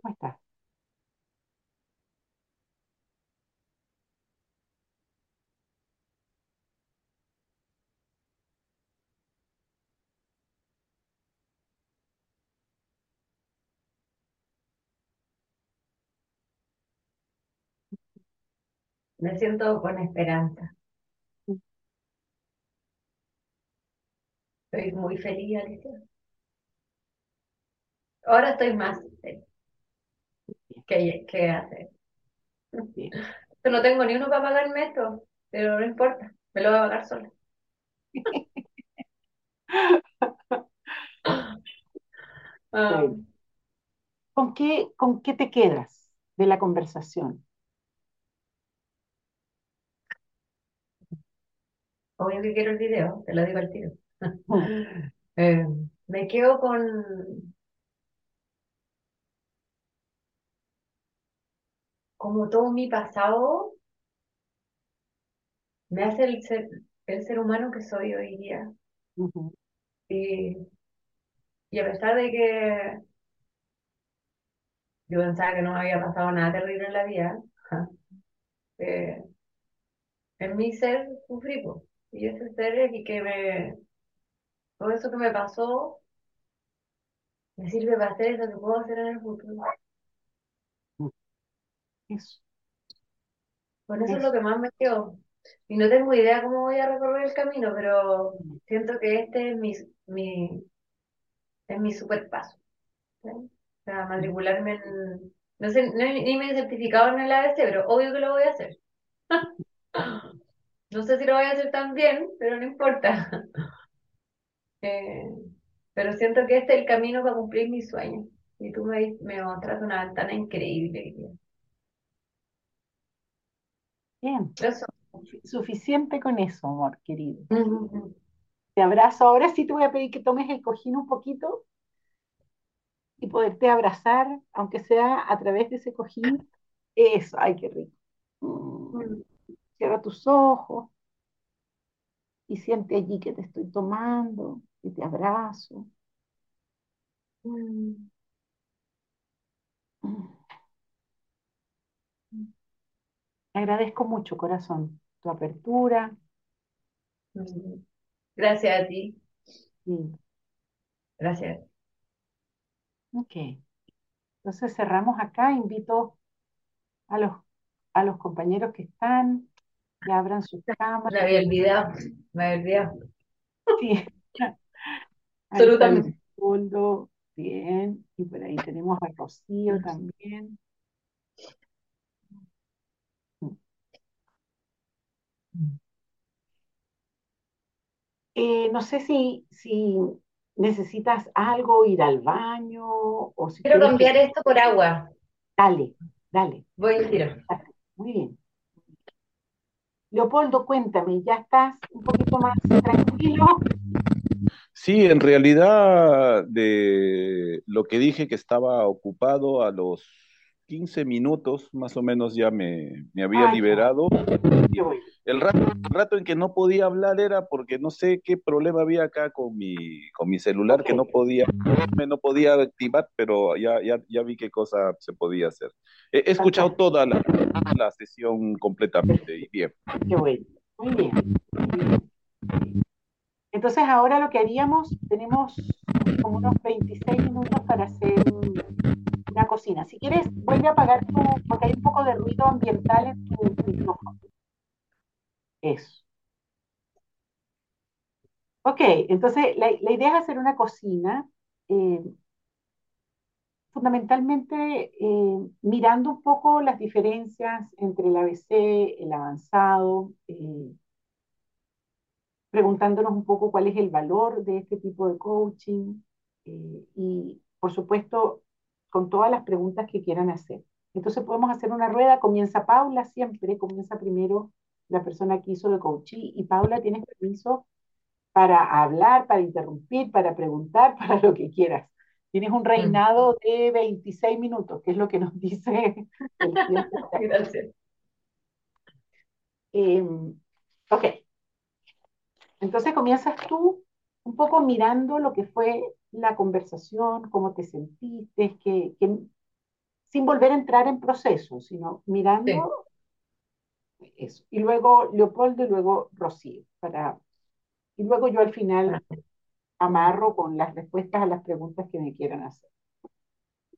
¿Cómo estás?
Me siento con esperanza. Estoy muy feliz, Alicia. Ahora estoy más feliz. ¿Qué, qué hacer? No tengo ni uno para pagarme esto, pero no importa, me lo voy a pagar sola. [laughs]
Ah. ¿Con qué, ¿Con qué te quedas de la conversación?
Obvio que quiero el video, te lo digo al tiro. Eh, me quedo con como todo mi pasado me hace el ser, el ser humano que soy hoy día. y, y a pesar de que yo pensaba que no me había pasado nada terrible en la vida, [laughs] eh, en mi ser sufrí, y ese ser es que me, todo eso que me pasó me sirve para hacer eso que puedo hacer en el futuro.
Eso.
Bueno, eso es lo que más me quedó. Y no tengo idea cómo voy a recorrer el camino, pero siento que este es mi, mi, es mi super paso. O sea, matricularme en... No sé, ni me he certificado en el ABC, pero obvio que lo voy a hacer. [laughs] No sé si lo voy a hacer tan bien, pero no importa. [laughs] Eh, pero siento que este es el camino para cumplir mis sueños. Y tú me, me mostraste una ventana increíble.
Bien. Suficiente con eso, amor querido. Te abrazo. Ahora sí te voy a pedir que tomes el cojín un poquito y poderte abrazar, aunque sea a través de ese cojín. Eso, ay, qué rico. Mm. Cierra tus ojos y siente allí que te estoy tomando, y te abrazo. Mm. Agradezco mucho, corazón, tu apertura.
Gracias a ti. Gracias.
Ok. Entonces cerramos acá. Invito a los, a los compañeros que están, que abran sus cámaras.
Me había olvidado, me había olvidado.
Sí. [laughs]
Absolutamente.
Bien. Y por ahí tenemos a Rocío también. Eh, no sé si, si necesitas algo, ir al baño o si
Quiero cambiar esto por agua.
Dale, dale.
Voy a tiro.
Muy bien. Leopoldo, cuéntame, ¿ya estás un poquito más tranquilo?
Sí, en realidad de lo que dije que estaba ocupado a los 15 minutos más o menos ya me, había liberado. El rato, rato en que no podía hablar era porque no sé qué problema había acá con mi, con mi celular que no podía, no podía activar, pero ya, ya, ya vi qué cosa se podía hacer. He, escuchado toda la, la, sesión completamente y bien.
Qué bueno. Muy bien. Entonces ahora lo que haríamos, tenemos como unos 26 minutos para hacer una cocina. Si quieres, vuelve a apagar tu, porque hay un poco de ruido ambiental en tu micrófono. Eso. Ok, entonces la, idea es hacer una cocina, eh, fundamentalmente eh, mirando un poco las diferencias entre el ABC, el avanzado, eh, preguntándonos un poco cuál es el valor de este tipo de coaching y, por supuesto, con todas las preguntas que quieran hacer. Entonces podemos hacer una rueda, comienza Paula siempre, comienza primero la persona que hizo el coaching y Paula tienes permiso para hablar, para interrumpir, para preguntar, [laughs] para lo que quieras. Tienes un reinado de 26 minutos, que es lo que nos [laughs] dice el tiempo.
Gracias.
Em, ok. Entonces comienzas tú un poco mirando lo que fue la conversación, cómo te sentiste, que, sin volver a entrar en proceso, sino mirando eso. Y luego Leopoldo y luego Rocío, para, y luego yo al final amarro con las respuestas a las preguntas que me quieran hacer.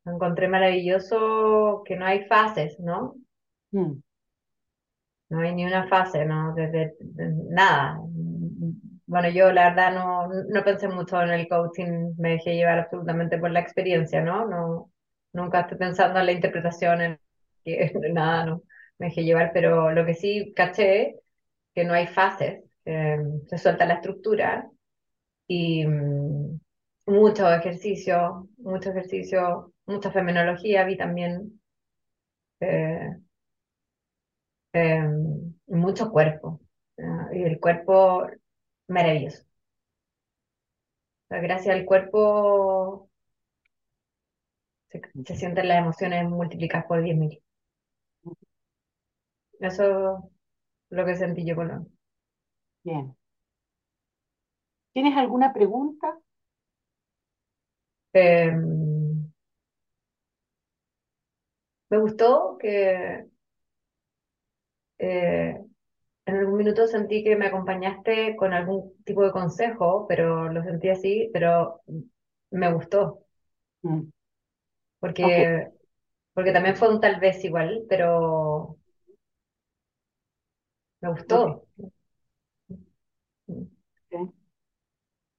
Encontré maravilloso que no hay fases, ¿no? Mm. no hay ni una fase, ¿no? Desde nada. Bueno, yo la verdad no, no pensé mucho en el coaching, me dejé llevar absolutamente por la experiencia, ¿no? No, nunca estoy pensando en la interpretación, en [laughs] nada, no, me dejé llevar, pero lo que sí caché, que no hay fases, se suelta la estructura y mm, mucho ejercicio, mucho ejercicio, mucha feminología, vi también eh, eh, mucho cuerpo. y el cuerpo maravilloso. gracias al cuerpo se, sienten las emociones multiplicadas por 10.000. Eso es lo que sentí yo con lo.
Bien. ¿Tienes alguna pregunta?
Em, me gustó que eh, en algún minuto sentí que me acompañaste con algún tipo de consejo, pero lo sentí así, pero me gustó. Mm. Porque, porque también fue un tal vez igual, pero me gustó.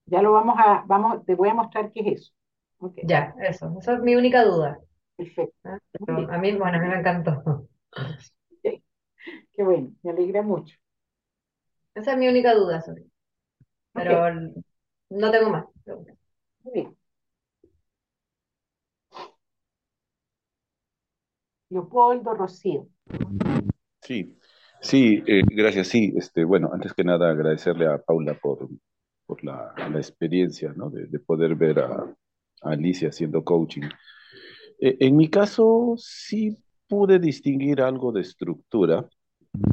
Ya lo vamos a, vamos, te voy a mostrar qué es eso.
Ya, eso, esa es mi única duda. Perfecto. ¿Ah? a mí, bueno, a mí me encantó. [laughs]
Qué bueno, me alegra mucho.
Esa es mi única duda, sobre. Pero no tengo más Muy bien.
Leopoldo Rocío.
Sí, sí, eh, gracias. Sí, este, bueno, antes que nada agradecerle a Paula por, por la, experiencia, ¿no? De, poder ver a, Alicia haciendo coaching. Eh, en mi caso, sí pude distinguir algo de estructura,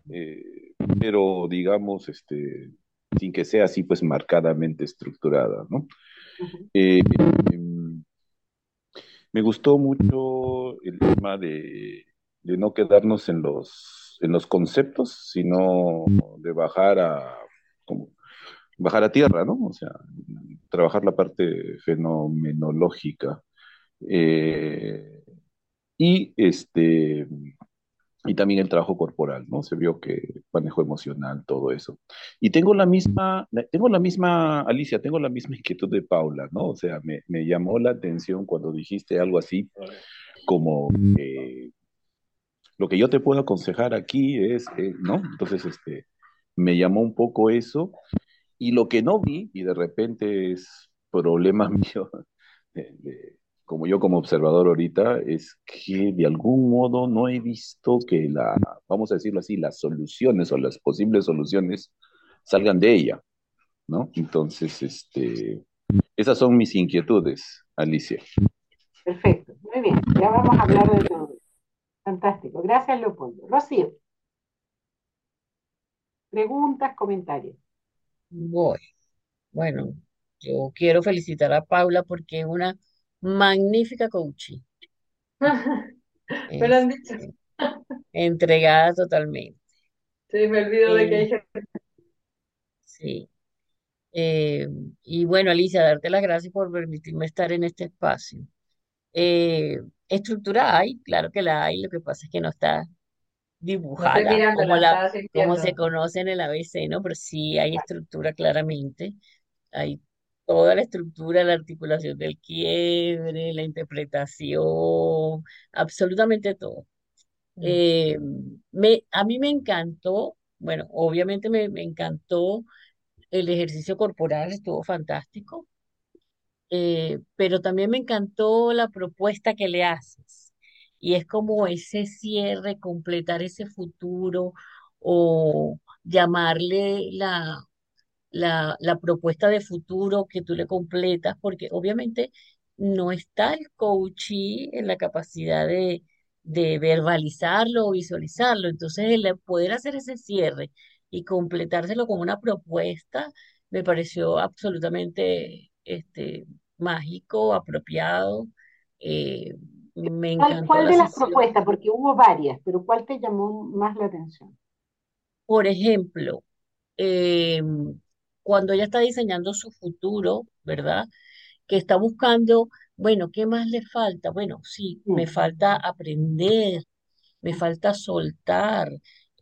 eh, pero digamos, este, sin que sea así, pues marcadamente estructurada, ¿no? Eh, em, me gustó mucho el tema de, no quedarnos en los, en los conceptos, sino de bajar a, como, bajar a tierra, ¿no? O sea, trabajar la parte fenomenológica. Eh, y este y también el trabajo corporal, ¿no? Se vio que manejo emocional, todo eso. Y tengo la misma, tengo la misma, Alicia, tengo la misma [laughs] inquietud de Paula, ¿no? O sea, me, me llamó la atención cuando dijiste algo así como eh, lo que yo te puedo aconsejar aquí es, eh, ¿no? Entonces, este, me llamó un poco eso. Y lo que no vi, y de repente es problema [laughs] mío de como yo como observador ahorita, es que de algún modo no he visto que la, vamos a decirlo así, las soluciones o las posibles soluciones salgan de ella, ¿no? Entonces, este, esas son mis inquietudes, Alicia.
Perfecto, muy bien, ya vamos a hablar de todo. Fantástico, gracias Leopoldo. Rocío. Preguntas, comentarios.
Voy. Bueno, yo quiero felicitar a Paula porque es una magnífica coaching. [laughs]
Me lo han dicho. Este,
entregada totalmente.
Sí, me olvido de que hay eh,
Sí. Eh, y bueno, Alicia, darte las gracias por permitirme estar en este espacio. Eh, estructura hay, claro que la hay, lo que pasa es que no está dibujada como, la, como se conoce en el ABC, ¿no? Pero sí hay estructura claramente. Hay toda la estructura, la articulación del quiebre, la interpretación, absolutamente todo. Mm. Eh, me, a mí me encantó, bueno, obviamente me, encantó el ejercicio corporal, estuvo fantástico, eh, pero también me encantó la propuesta que le haces. Y es como ese cierre, completar ese futuro o llamarle la, la, la propuesta de futuro que tú le completas, porque obviamente no está el coachee en la capacidad de, de verbalizarlo o visualizarlo. Entonces, el poder hacer ese cierre y completárselo con una propuesta me pareció absolutamente este, mágico, apropiado. Eh, me encantó
¿Cuál, de las propuestas? Porque hubo varias, pero ¿cuál te llamó más la atención?
Por ejemplo, eh, cuando ella está diseñando su futuro, ¿verdad? Que está buscando, bueno, ¿qué más le falta? Bueno, sí, me falta aprender, me falta soltar.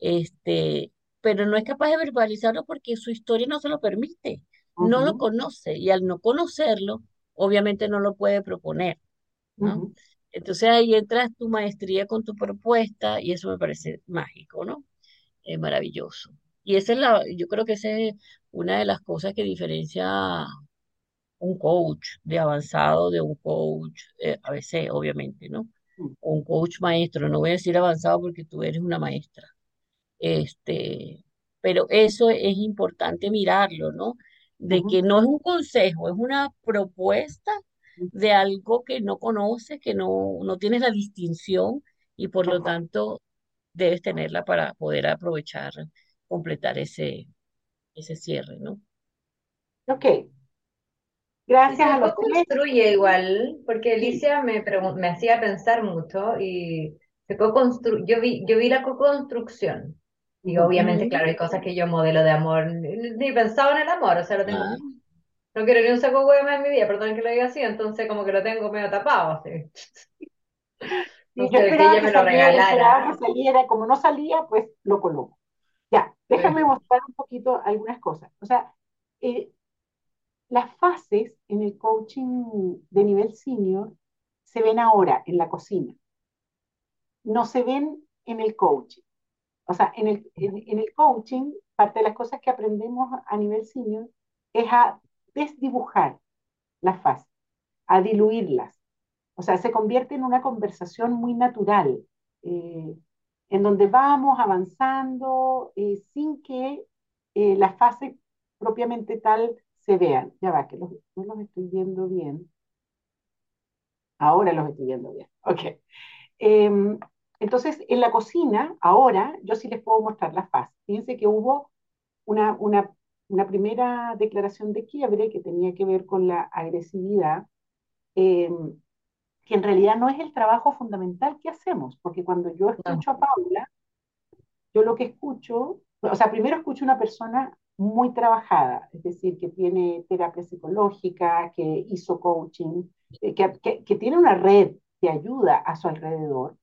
este, pero no es capaz de verbalizarlo porque su historia no se lo permite, no lo conoce y al no conocerlo, obviamente no lo puede proponer, ¿no? Entonces ahí entras tu maestría con tu propuesta y eso me parece mágico, ¿no? Es maravilloso. Y esa es la, yo creo que esa es una de las cosas que diferencia un coach de avanzado de un coach eh, a veces, obviamente, ¿no? Mm. Un coach maestro, no voy a decir avanzado porque tú eres una maestra. Este, pero eso es importante mirarlo, ¿no? De que no es un consejo, es una propuesta de algo que no conoces, que no, no tienes la distinción y por lo tanto debes tenerla para poder aprovechar, completar ese, ese cierre, ¿no?
Ok. Gracias a los
construye igual, porque Alicia me, me hacía pensar mucho y se yo vi, yo vi la co-construcción. Y obviamente, claro, hay cosas que yo modelo de amor, ni, pensaba en el amor, o sea, lo tengo, ah. no quiero ni un saco huevo más en mi vida, perdón que lo diga así, entonces como que lo tengo medio tapado, así.
yo que ella me lo regalara. Que saliera, como no salía, pues lo coloco. Ya, déjame mostrar un poquito algunas cosas. O sea, eh, las fases en el coaching de nivel senior se ven ahora en la cocina. No se ven en el coaching. O sea, en el, en, el coaching, parte de las cosas que aprendemos a nivel senior es a desdibujar las fases, a diluirlas. O sea, se convierte en una conversación muy natural, eh, en donde vamos avanzando eh, sin que eh, las fases propiamente tal se vean. Ya va, que los, no los estoy viendo bien. Ahora los estoy viendo bien. [laughs] Ok. Em, entonces, en la cocina, ahora, yo sí les puedo mostrar la fase. Fíjense que hubo una, una, una primera declaración de quiebre que tenía que ver con la agresividad, em, que en realidad no es el trabajo fundamental que hacemos, porque cuando yo escucho a Paula, yo lo que escucho, o sea, primero escucho una persona muy trabajada, es decir, que tiene terapia psicológica, que hizo coaching, eh, que, que, tiene una red que ayuda a su alrededor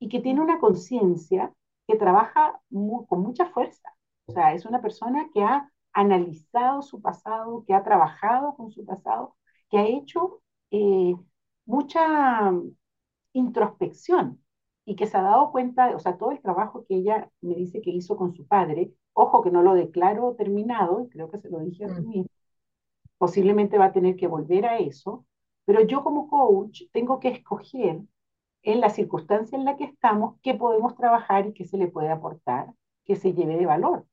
y que tiene una conciencia que trabaja con mucha fuerza. O sea, es una persona que ha analizado su pasado, que ha trabajado con su pasado, que ha hecho eh, mucha introspección y que se ha dado cuenta, o sea, todo el trabajo que ella me dice que hizo con su padre, ojo que no lo declaro terminado, creo que se lo dije a mí, mm. posiblemente va a tener que volver a eso, pero yo como coach tengo que escoger en la circunstancia en la que estamos qué podemos trabajar y qué se le puede aportar, que se lleve de valor.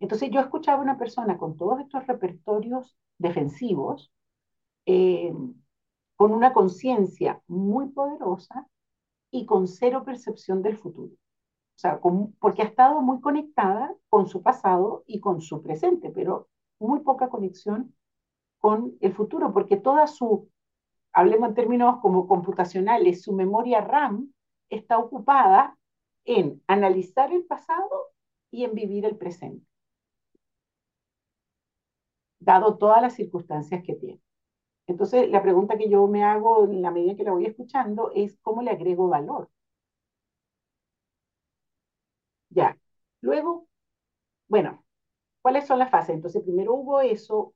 Entonces yo escuchaba a una persona con todos estos repertorios defensivos, eh, con una conciencia muy poderosa y con cero percepción del futuro. O sea, porque ha estado muy conectada con su pasado y con su presente, pero muy poca conexión con el futuro, porque toda su, hablemos en términos como computacionales, su memoria RAM está ocupada en analizar el pasado y en vivir el presente, dado todas las circunstancias que tiene. Entonces, la pregunta que yo me hago en la medida que la voy escuchando es cómo le agrego valor. Ya. Luego, bueno, ¿cuáles son las fases? Entonces, primero hubo eso.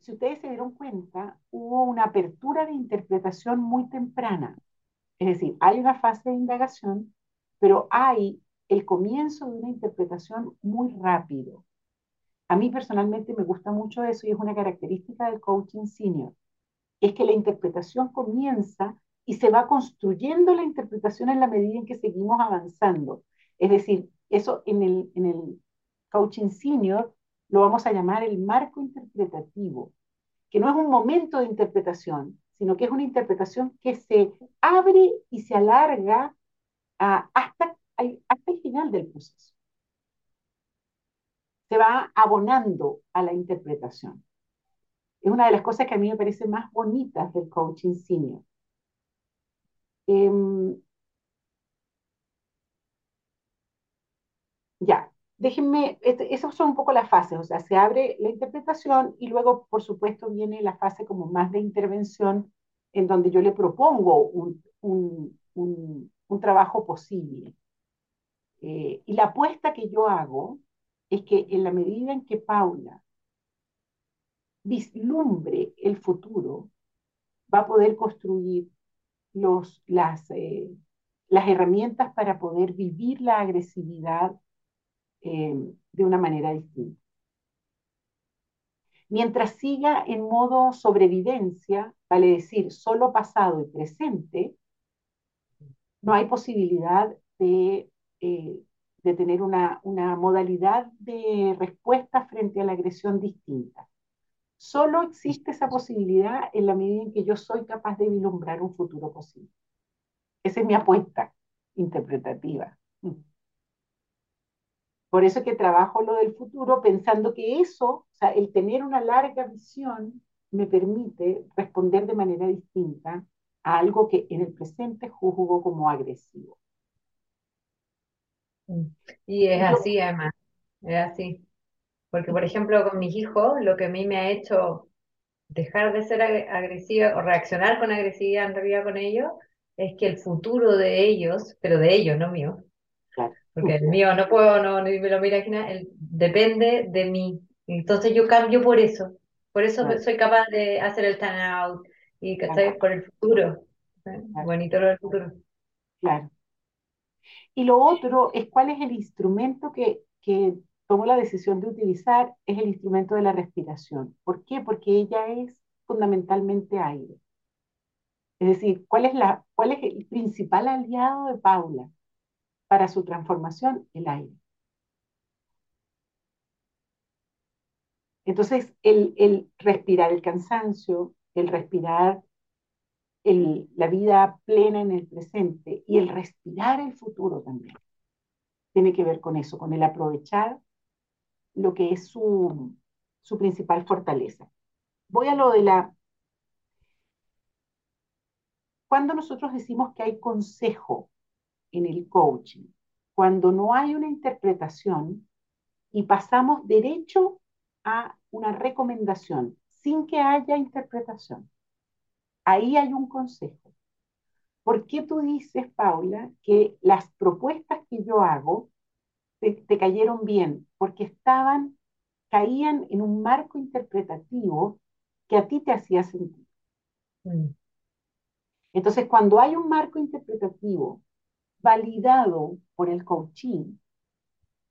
Si ustedes se dieron cuenta, hubo una apertura de interpretación muy temprana. Es decir, hay una fase de indagación, pero hay el comienzo de una interpretación muy rápido. A mí personalmente me gusta mucho eso y es una característica del coaching senior es que la interpretación comienza y se va construyendo la interpretación en la medida en que seguimos avanzando. Es decir, eso en el, coaching senior lo vamos a llamar el marco interpretativo, que no es un momento de interpretación, sino que es una interpretación que se abre y se alarga hasta el final del proceso. Se va abonando a la interpretación es una de las cosas que a mí me parece más bonitas del coaching senior. Em, ya, déjenme, este, esas son un poco las fases, o sea, se abre la interpretación y luego, por supuesto, viene la fase como más de intervención en donde yo le propongo un, un trabajo posible. Eh, y la apuesta que yo hago es que en la medida en que Paula vislumbre el futuro, va a poder construir eh, las herramientas para poder vivir la agresividad eh, de una manera distinta. Mientras siga en modo sobrevivencia, vale decir, solo pasado y presente, no hay posibilidad de, eh, tener una modalidad de respuesta frente a la agresión distinta. Solo existe esa posibilidad en la medida en que yo soy capaz de vislumbrar un futuro posible. Esa es mi apuesta interpretativa. Por eso es que trabajo lo del futuro pensando que eso, o sea, el tener una larga visión me permite responder de manera distinta a algo que en el presente juzgo como agresivo.
Y es así, además, es así. Porque, por ejemplo, con mis hijos, lo que a mí me ha hecho dejar de ser agresiva o reaccionar con agresividad en realidad con ellos, es que el futuro de ellos, pero de ellos, no mío, porque el mío no puedo, no, ni me lo imagino, depende de mí. Entonces yo cambio por eso. Por eso soy capaz de hacer el time out y que estoy por el futuro. Bonito lo del futuro.
Claro. Y lo otro es cuál es el instrumento que, que tomo la decisión de utilizar, es el instrumento de la respiración. ¿Por qué? Porque ella es fundamentalmente aire. Es decir, ¿cuál es, la, cuál es el principal aliado de Paula para su transformación? El aire. Entonces, el, el respirar el cansancio, el respirar el, la vida plena en el presente y el respirar el futuro también, tiene que ver con eso, con el aprovechar lo que es su, su principal fortaleza. Voy a lo de la cuando nosotros decimos que hay consejo en el coaching, cuando no hay una interpretación y pasamos derecho a una recomendación sin que haya interpretación, ahí hay un consejo. ¿Por qué tú dices, Paula, que las propuestas que yo hago te, cayeron bien? Porque estaban, caían en un marco interpretativo que a ti te hacía sentir. Mm. Entonces, cuando hay un marco interpretativo validado por el coaching,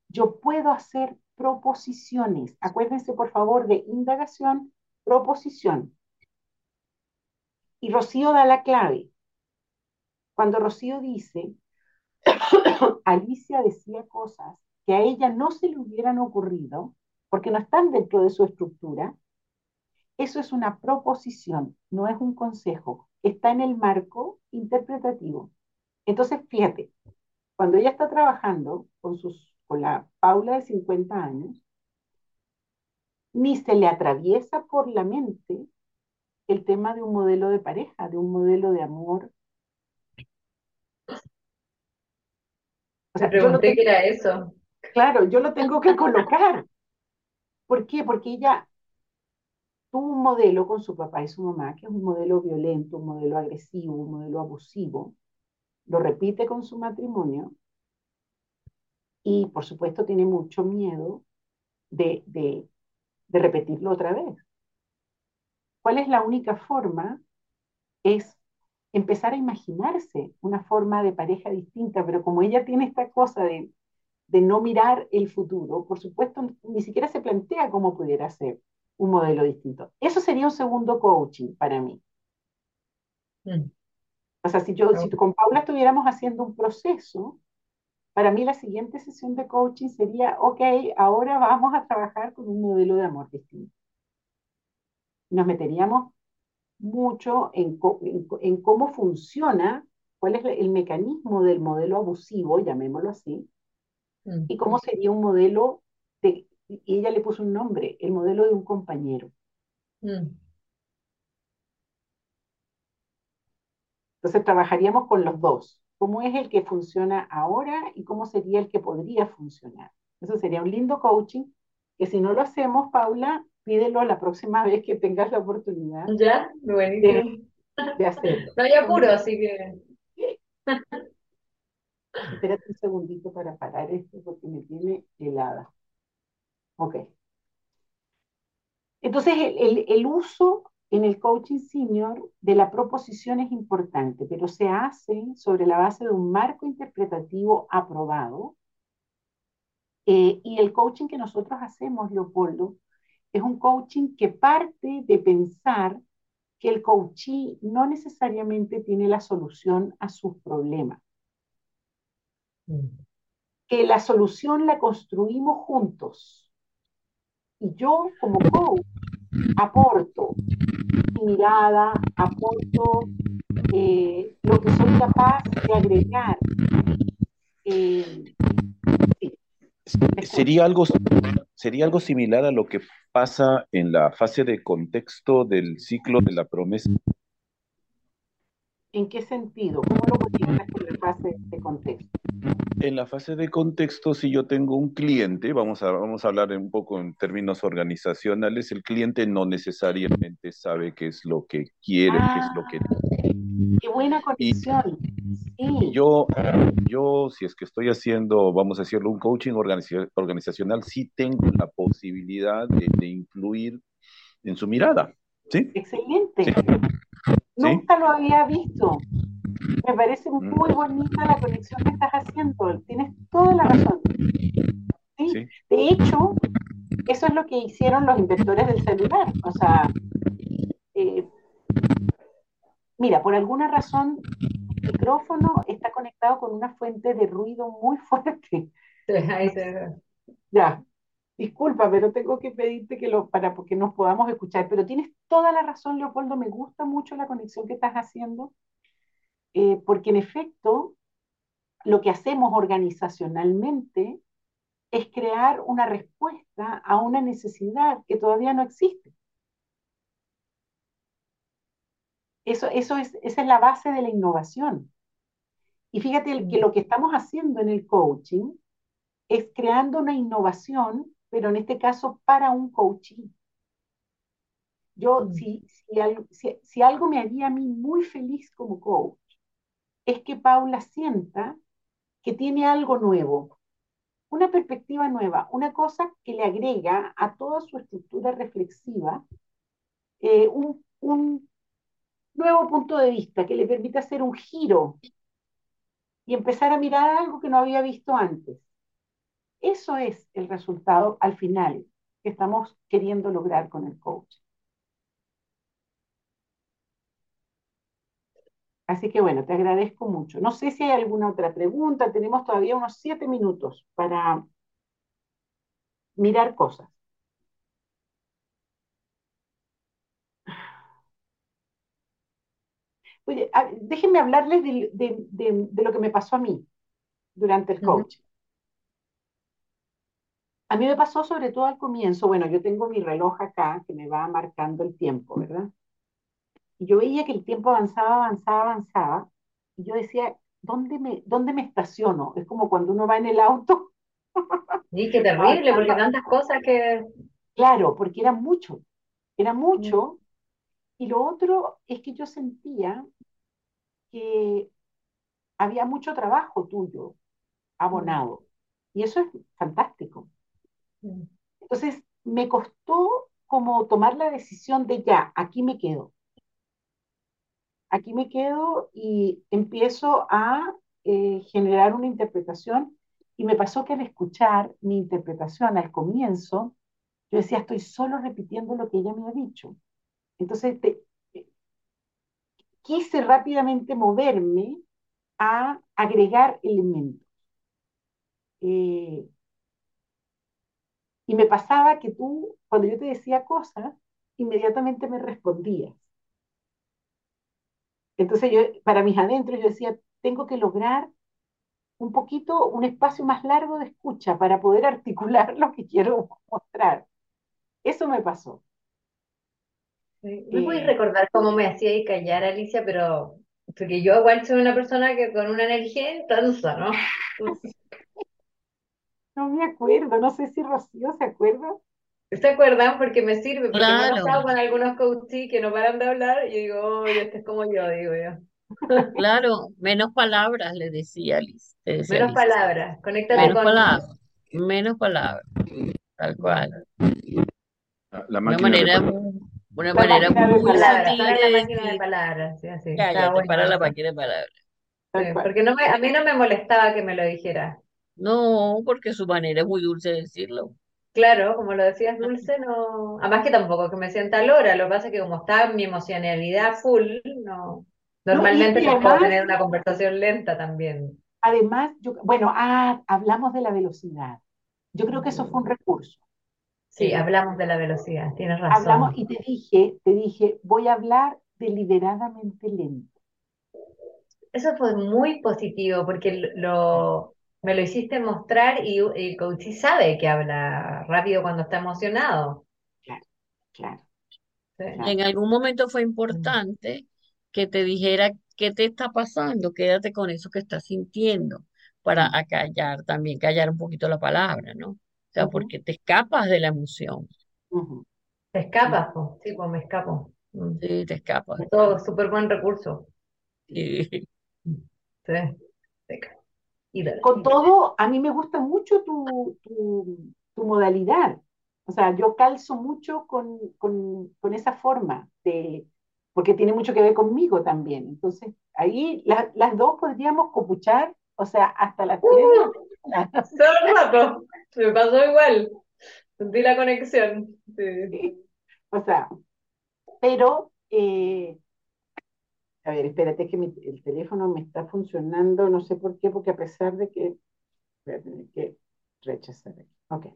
yo puedo hacer proposiciones. Acuérdense, por favor, de indagación, proposición. Y Rocío da la clave. Cuando Rocío dice, [coughs] Alicia decía cosas que a ella no se le hubieran ocurrido, porque no están dentro de su estructura, eso es una proposición, no es un consejo está en el marco interpretativo. Entonces, fíjate, cuando ella está trabajando con, sus, con la Paula de 50 años, ni se le atraviesa por la mente el tema de un modelo de pareja, de un modelo de amor.
O sea, pregunté qué era eso.
Claro, yo lo tengo que colocar. ¿Por qué? Porque ella tuvo un modelo con su papá y su mamá, que es un modelo violento, un modelo agresivo, un modelo abusivo, lo repite con su matrimonio y por supuesto tiene mucho miedo de, de, de repetirlo otra vez. ¿Cuál es la única forma? Es empezar a imaginarse una forma de pareja distinta, pero como ella tiene esta cosa de, de no mirar el futuro, por supuesto ni siquiera se plantea cómo pudiera ser un modelo distinto. Eso sería un segundo coaching para mí. Mm. O sea, si yo, si con Paula estuviéramos haciendo un proceso, para mí la siguiente sesión de coaching sería, ok, ahora vamos a trabajar con un modelo de amor distinto. Nos meteríamos mucho en, en, cómo funciona, cuál es el mecanismo del modelo abusivo, llamémoslo así, mm. y cómo sería un modelo de, y ella le puso un nombre, el modelo de un compañero. Mm. Entonces trabajaríamos con los dos. ¿Cómo es el que funciona ahora y cómo sería el que podría funcionar? Eso sería un lindo coaching que si no lo hacemos, Paula, pídelo la próxima vez que tengas la oportunidad.
Ya,
De, hacerlo.
No hay apuro, así que. [laughs]
Espérate un segundito para parar esto porque me tiene helada. Ok. Entonces, el, el uso en el coaching senior de la proposición es importante, pero se hace sobre la base de un marco interpretativo aprobado. Eh, y el coaching que nosotros hacemos, Leopoldo, es un coaching que parte de pensar que el coachee no necesariamente tiene la solución a sus problemas. Mm. Que la solución la construimos juntos. Y yo como coach aporto mi mirada, aporto eh, lo que soy capaz de agregar.
Eh, sería, algo, sería algo similar a lo que pasa en la fase de contexto del ciclo de la promesa.
¿En qué sentido? ¿Cómo lo en la fase de contexto?
En la fase de contexto, si yo tengo un cliente, vamos a, vamos a hablar un poco en términos organizacionales, el cliente no necesariamente sabe qué es lo que quiere, qué es lo que...
Ah, ¡Qué buena conexión!
Sí. yo, yo, si es que estoy haciendo, vamos a decirlo, un coaching organizacional, sí tengo la posibilidad de, incluir en su mirada. ¿sí?
Excelente. Nunca lo había visto. Me parece mm. muy bonita la conexión que estás haciendo. Tienes toda la razón. ¿Sí? De hecho, eso es lo que hicieron los inventores del celular. O sea, eh, mira, por alguna razón, micrófono está conectado con una fuente de ruido muy [laughs] fuerte. Ya, Disculpa, pero tengo que pedirte que lo, para que nos podamos escuchar. Pero tienes toda la razón, Leopoldo, me gusta mucho la conexión que estás haciendo, eh, porque en efecto, lo que hacemos organizacionalmente es crear una respuesta a una necesidad que todavía no existe. Eso, eso es, esa es la base de la innovación. Y fíjate que lo que estamos haciendo en el coaching es creando una innovación pero en este caso para un coaching. Yo, mm. si, si, algo me haría a mí muy feliz como coach, es que Paula sienta que tiene algo nuevo, una perspectiva nueva, una cosa que le agrega a toda su estructura reflexiva eh, un, un nuevo punto de vista que le permite hacer un giro y empezar a mirar algo que no había visto antes. Eso es el resultado al final que estamos queriendo lograr con el coach. Así que bueno, te agradezco mucho. No sé si hay alguna otra pregunta. Tenemos todavía unos siete minutos para mirar cosas. Oye, déjenme hablarles de, lo que me pasó a mí durante el coaching. A mí me pasó sobre todo al comienzo, bueno, yo tengo mi reloj acá que me va marcando el tiempo, ¿verdad? Y yo veía que el tiempo avanzaba, avanzaba, avanzaba, y yo decía, ¿dónde me, dónde me estaciono? Es como cuando uno va en el auto. [laughs]
Sí, qué terrible, porque tantas cosas que...
Claro, porque era mucho, era mucho. Y lo otro es que yo sentía que había mucho trabajo tuyo abonado. Y eso es fantástico. Entonces, me costó como tomar la decisión de ya, aquí me quedo. Aquí me quedo y empiezo a eh, generar una interpretación y me pasó que al escuchar mi interpretación al comienzo, yo decía, estoy solo repitiendo lo que ella me ha dicho. Entonces, quise rápidamente moverme a agregar elementos. Eh, y me pasaba que tú, cuando yo te decía cosas, inmediatamente me respondías. Entonces yo, para mis adentros, yo decía, tengo que lograr un poquito, un espacio más largo de escucha para poder [laughs] articular lo que quiero mostrar. Eso me pasó.
No puedes recordar cómo me hacía y callar, Alicia, pero porque yo igual soy una persona que con una energía intensa, ¿no? [laughs]
No me acuerdo, no sé si Rocío se acuerda.
¿Se acuerdan? Porque me sirve, porque me he pasado con algunos coaches que no paran de hablar y digo, oh, este es como yo, digo yo. [laughs]
Claro, menos palabras, le decía le decía
Menos palabras, conéctate
Menos
con...
palabras, menos palabras, tal cual.
La, la
Una
máquina de
una
La
manera muy
Palabras,
sutil
para
de
la máquina de
decir,
palabras, sí, así, está
cállate,
bueno
para la máquina de palabras.
Sí, porque no me, a mí no me molestaba que me lo dijera.
No, porque su manera es muy dulce de decirlo.
Claro, como lo decías, Dulce, no. Además que tampoco que me sienta lora, lo que pasa es que como estaba mi emocionalidad full, no. Normalmente no puedo tener una conversación lenta también.
además, yo, bueno, ah, hablamos de la velocidad. Yo creo que eso fue un recurso.
Sí,
Eh,
hablamos de la velocidad, tienes
hablamos
razón.
y te dije, te dije, voy a hablar deliberadamente lento.
Eso fue muy positivo porque lo, me lo hiciste mostrar y el coach sabe que habla rápido cuando está emocionado.
Claro, claro,
Sí.
En algún momento fue importante que te dijera qué te está pasando, quédate con eso que estás sintiendo, para acallar también, callar un poquito la palabra, ¿no? O sea, porque te escapas de la emoción,
Te
mm,
escapas, po. Sí, pues me escapo. Mm.
sí, te escapas.
Todo súper buen recurso.
Sí.
Sí, seca. Ídolo.
Con todo, a mí me gusta mucho tu, tu, tu modalidad. O sea, yo calzo mucho con, con, con esa forma, de, porque tiene mucho que ver conmigo también. Entonces, ahí la- las dos podríamos copuchar, o sea, hasta las tres
Uh. Todo el rato. Me pasó igual. Sentí la conexión.
O sea, pero, eh, a ver, espérate que el teléfono me está funcionando, no sé por qué, porque a pesar de que voy a tener que rechazar aquí. Ok.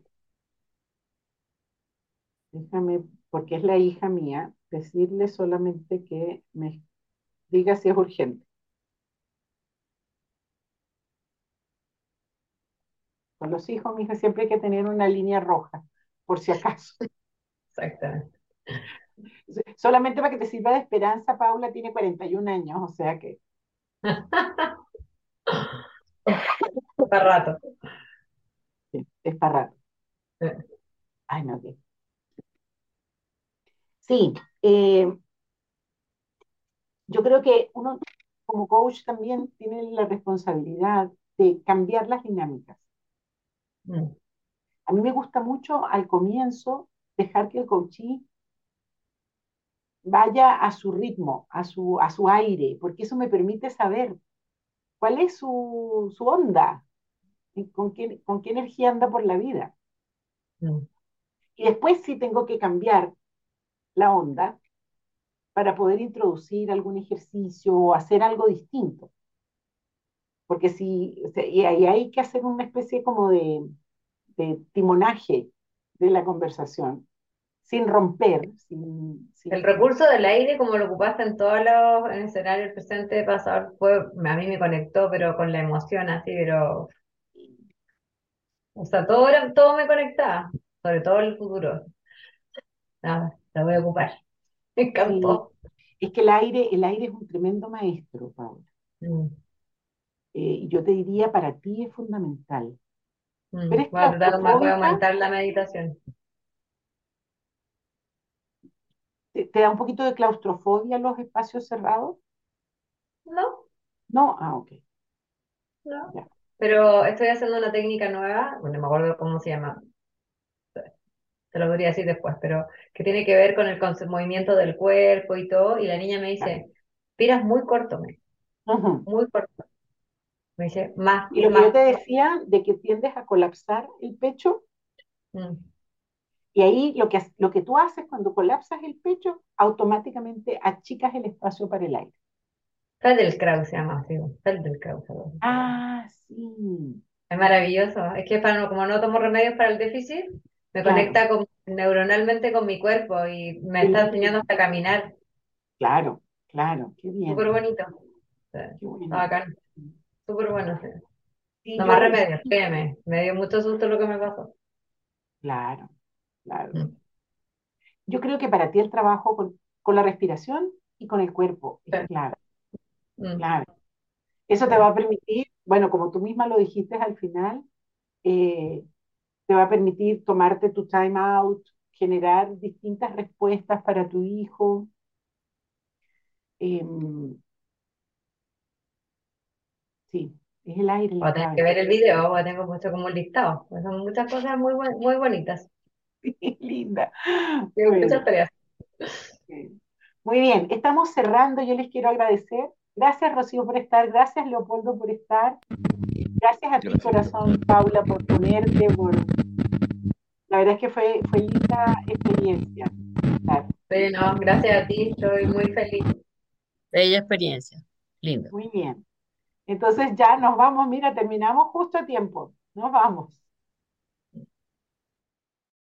Déjame, porque es la hija mía, decirle solamente que me diga si es urgente. Con los hijos, mi hija, siempre hay que tener una línea roja, por si acaso. [laughs]
Exactamente.
Solamente para que te sirva de esperanza, Paula tiene 41 años, o sea que [laughs]
Para rato.
sí, es para rato. Ay, no, qué. Sí, eh, yo creo que uno como coach también tiene la responsabilidad de cambiar las dinámicas.
Mm.
A mí me gusta mucho al comienzo dejar que el coachee vaya a su ritmo, a su, a su aire, porque eso me permite saber cuál es su, su onda, y con qué, con qué energía anda por la vida.
Mm.
Y después sí tengo que cambiar la onda para poder introducir algún ejercicio o hacer algo distinto. Porque si, y ahí hay que hacer una especie como de, de timonaje de la conversación, sin romper, sin, sin-
El recurso del aire, como lo ocupaste en todos los en escenarios presente, pasado, fue, a mí me conectó, pero con la emoción así, pero, o sea, todo, era- todo me conectaba, sobre todo el futuro. Nada, la voy a ocupar. [laughs] Me
sí,
encantó.
es que el aire, el aire es un tremendo maestro, Paula.
Mm,
Eh, yo te diría, para ti es fundamental.
mm.
¿Tú eres
Voy a tratar, más, voy a aumentar la meditación.
¿Te, te da un poquito de claustrofobia los espacios cerrados?
No,
No, ah, ok,
no.
ya.
Pero estoy haciendo una técnica nueva, bueno, no me acuerdo cómo se llama, te lo podría decir después, pero que tiene que ver con el movimiento del cuerpo y todo, y la niña me dice, piras muy corto, me, muy corto. Me dice, más,
Y lo que yo te decía de que tiendes a colapsar el pecho,
Mm,
y ahí lo que, lo que tú haces cuando colapsas el pecho, automáticamente achicas el espacio para el aire.
Feldenkrais se llama, sí, así.
Ah, sí,
Es maravilloso. Es que para como no tomo remedios para el déficit, me
claro,
conecta con- neuronalmente con mi cuerpo y me está enseñando hasta caminar.
claro, claro, qué
Súper
bien,
bonito. Sí,
qué
Está
bueno.
bacán. Súper bueno, sí.
Sí,
No más
yo,
remedios, créeme. Me dio mucho susto lo que me pasó.
claro, claro.
Mm,
Yo creo que para ti el trabajo con, con la respiración y con el cuerpo
sí,
es clave,
mm,
clave. Eso te
sí.
va a permitir, bueno, como tú misma lo dijiste al final, eh, te va a permitir tomarte tu time out, generar distintas respuestas para tu hijo. Em, Sí, es el aire
Voy a tener que ver el video, porque tengo puesto como un listado. Pues son muchas cosas muy, buen- muy bonitas. [laughs]
Linda.
Tengo muchas tareas.
sí. Muy bien, estamos cerrando. Yo les quiero agradecer. Gracias, Rocío, por estar. Gracias, Leopoldo, por estar. Gracias a ti,
Gracias.
corazón, Paula, por ponerte, por... La verdad es que fue, fue linda experiencia. estar.
Bueno, gracias a ti, estoy muy feliz.
Bella experiencia. Lindo.
Muy bien. Entonces ya nos vamos, mira, terminamos justo a tiempo. Nos vamos.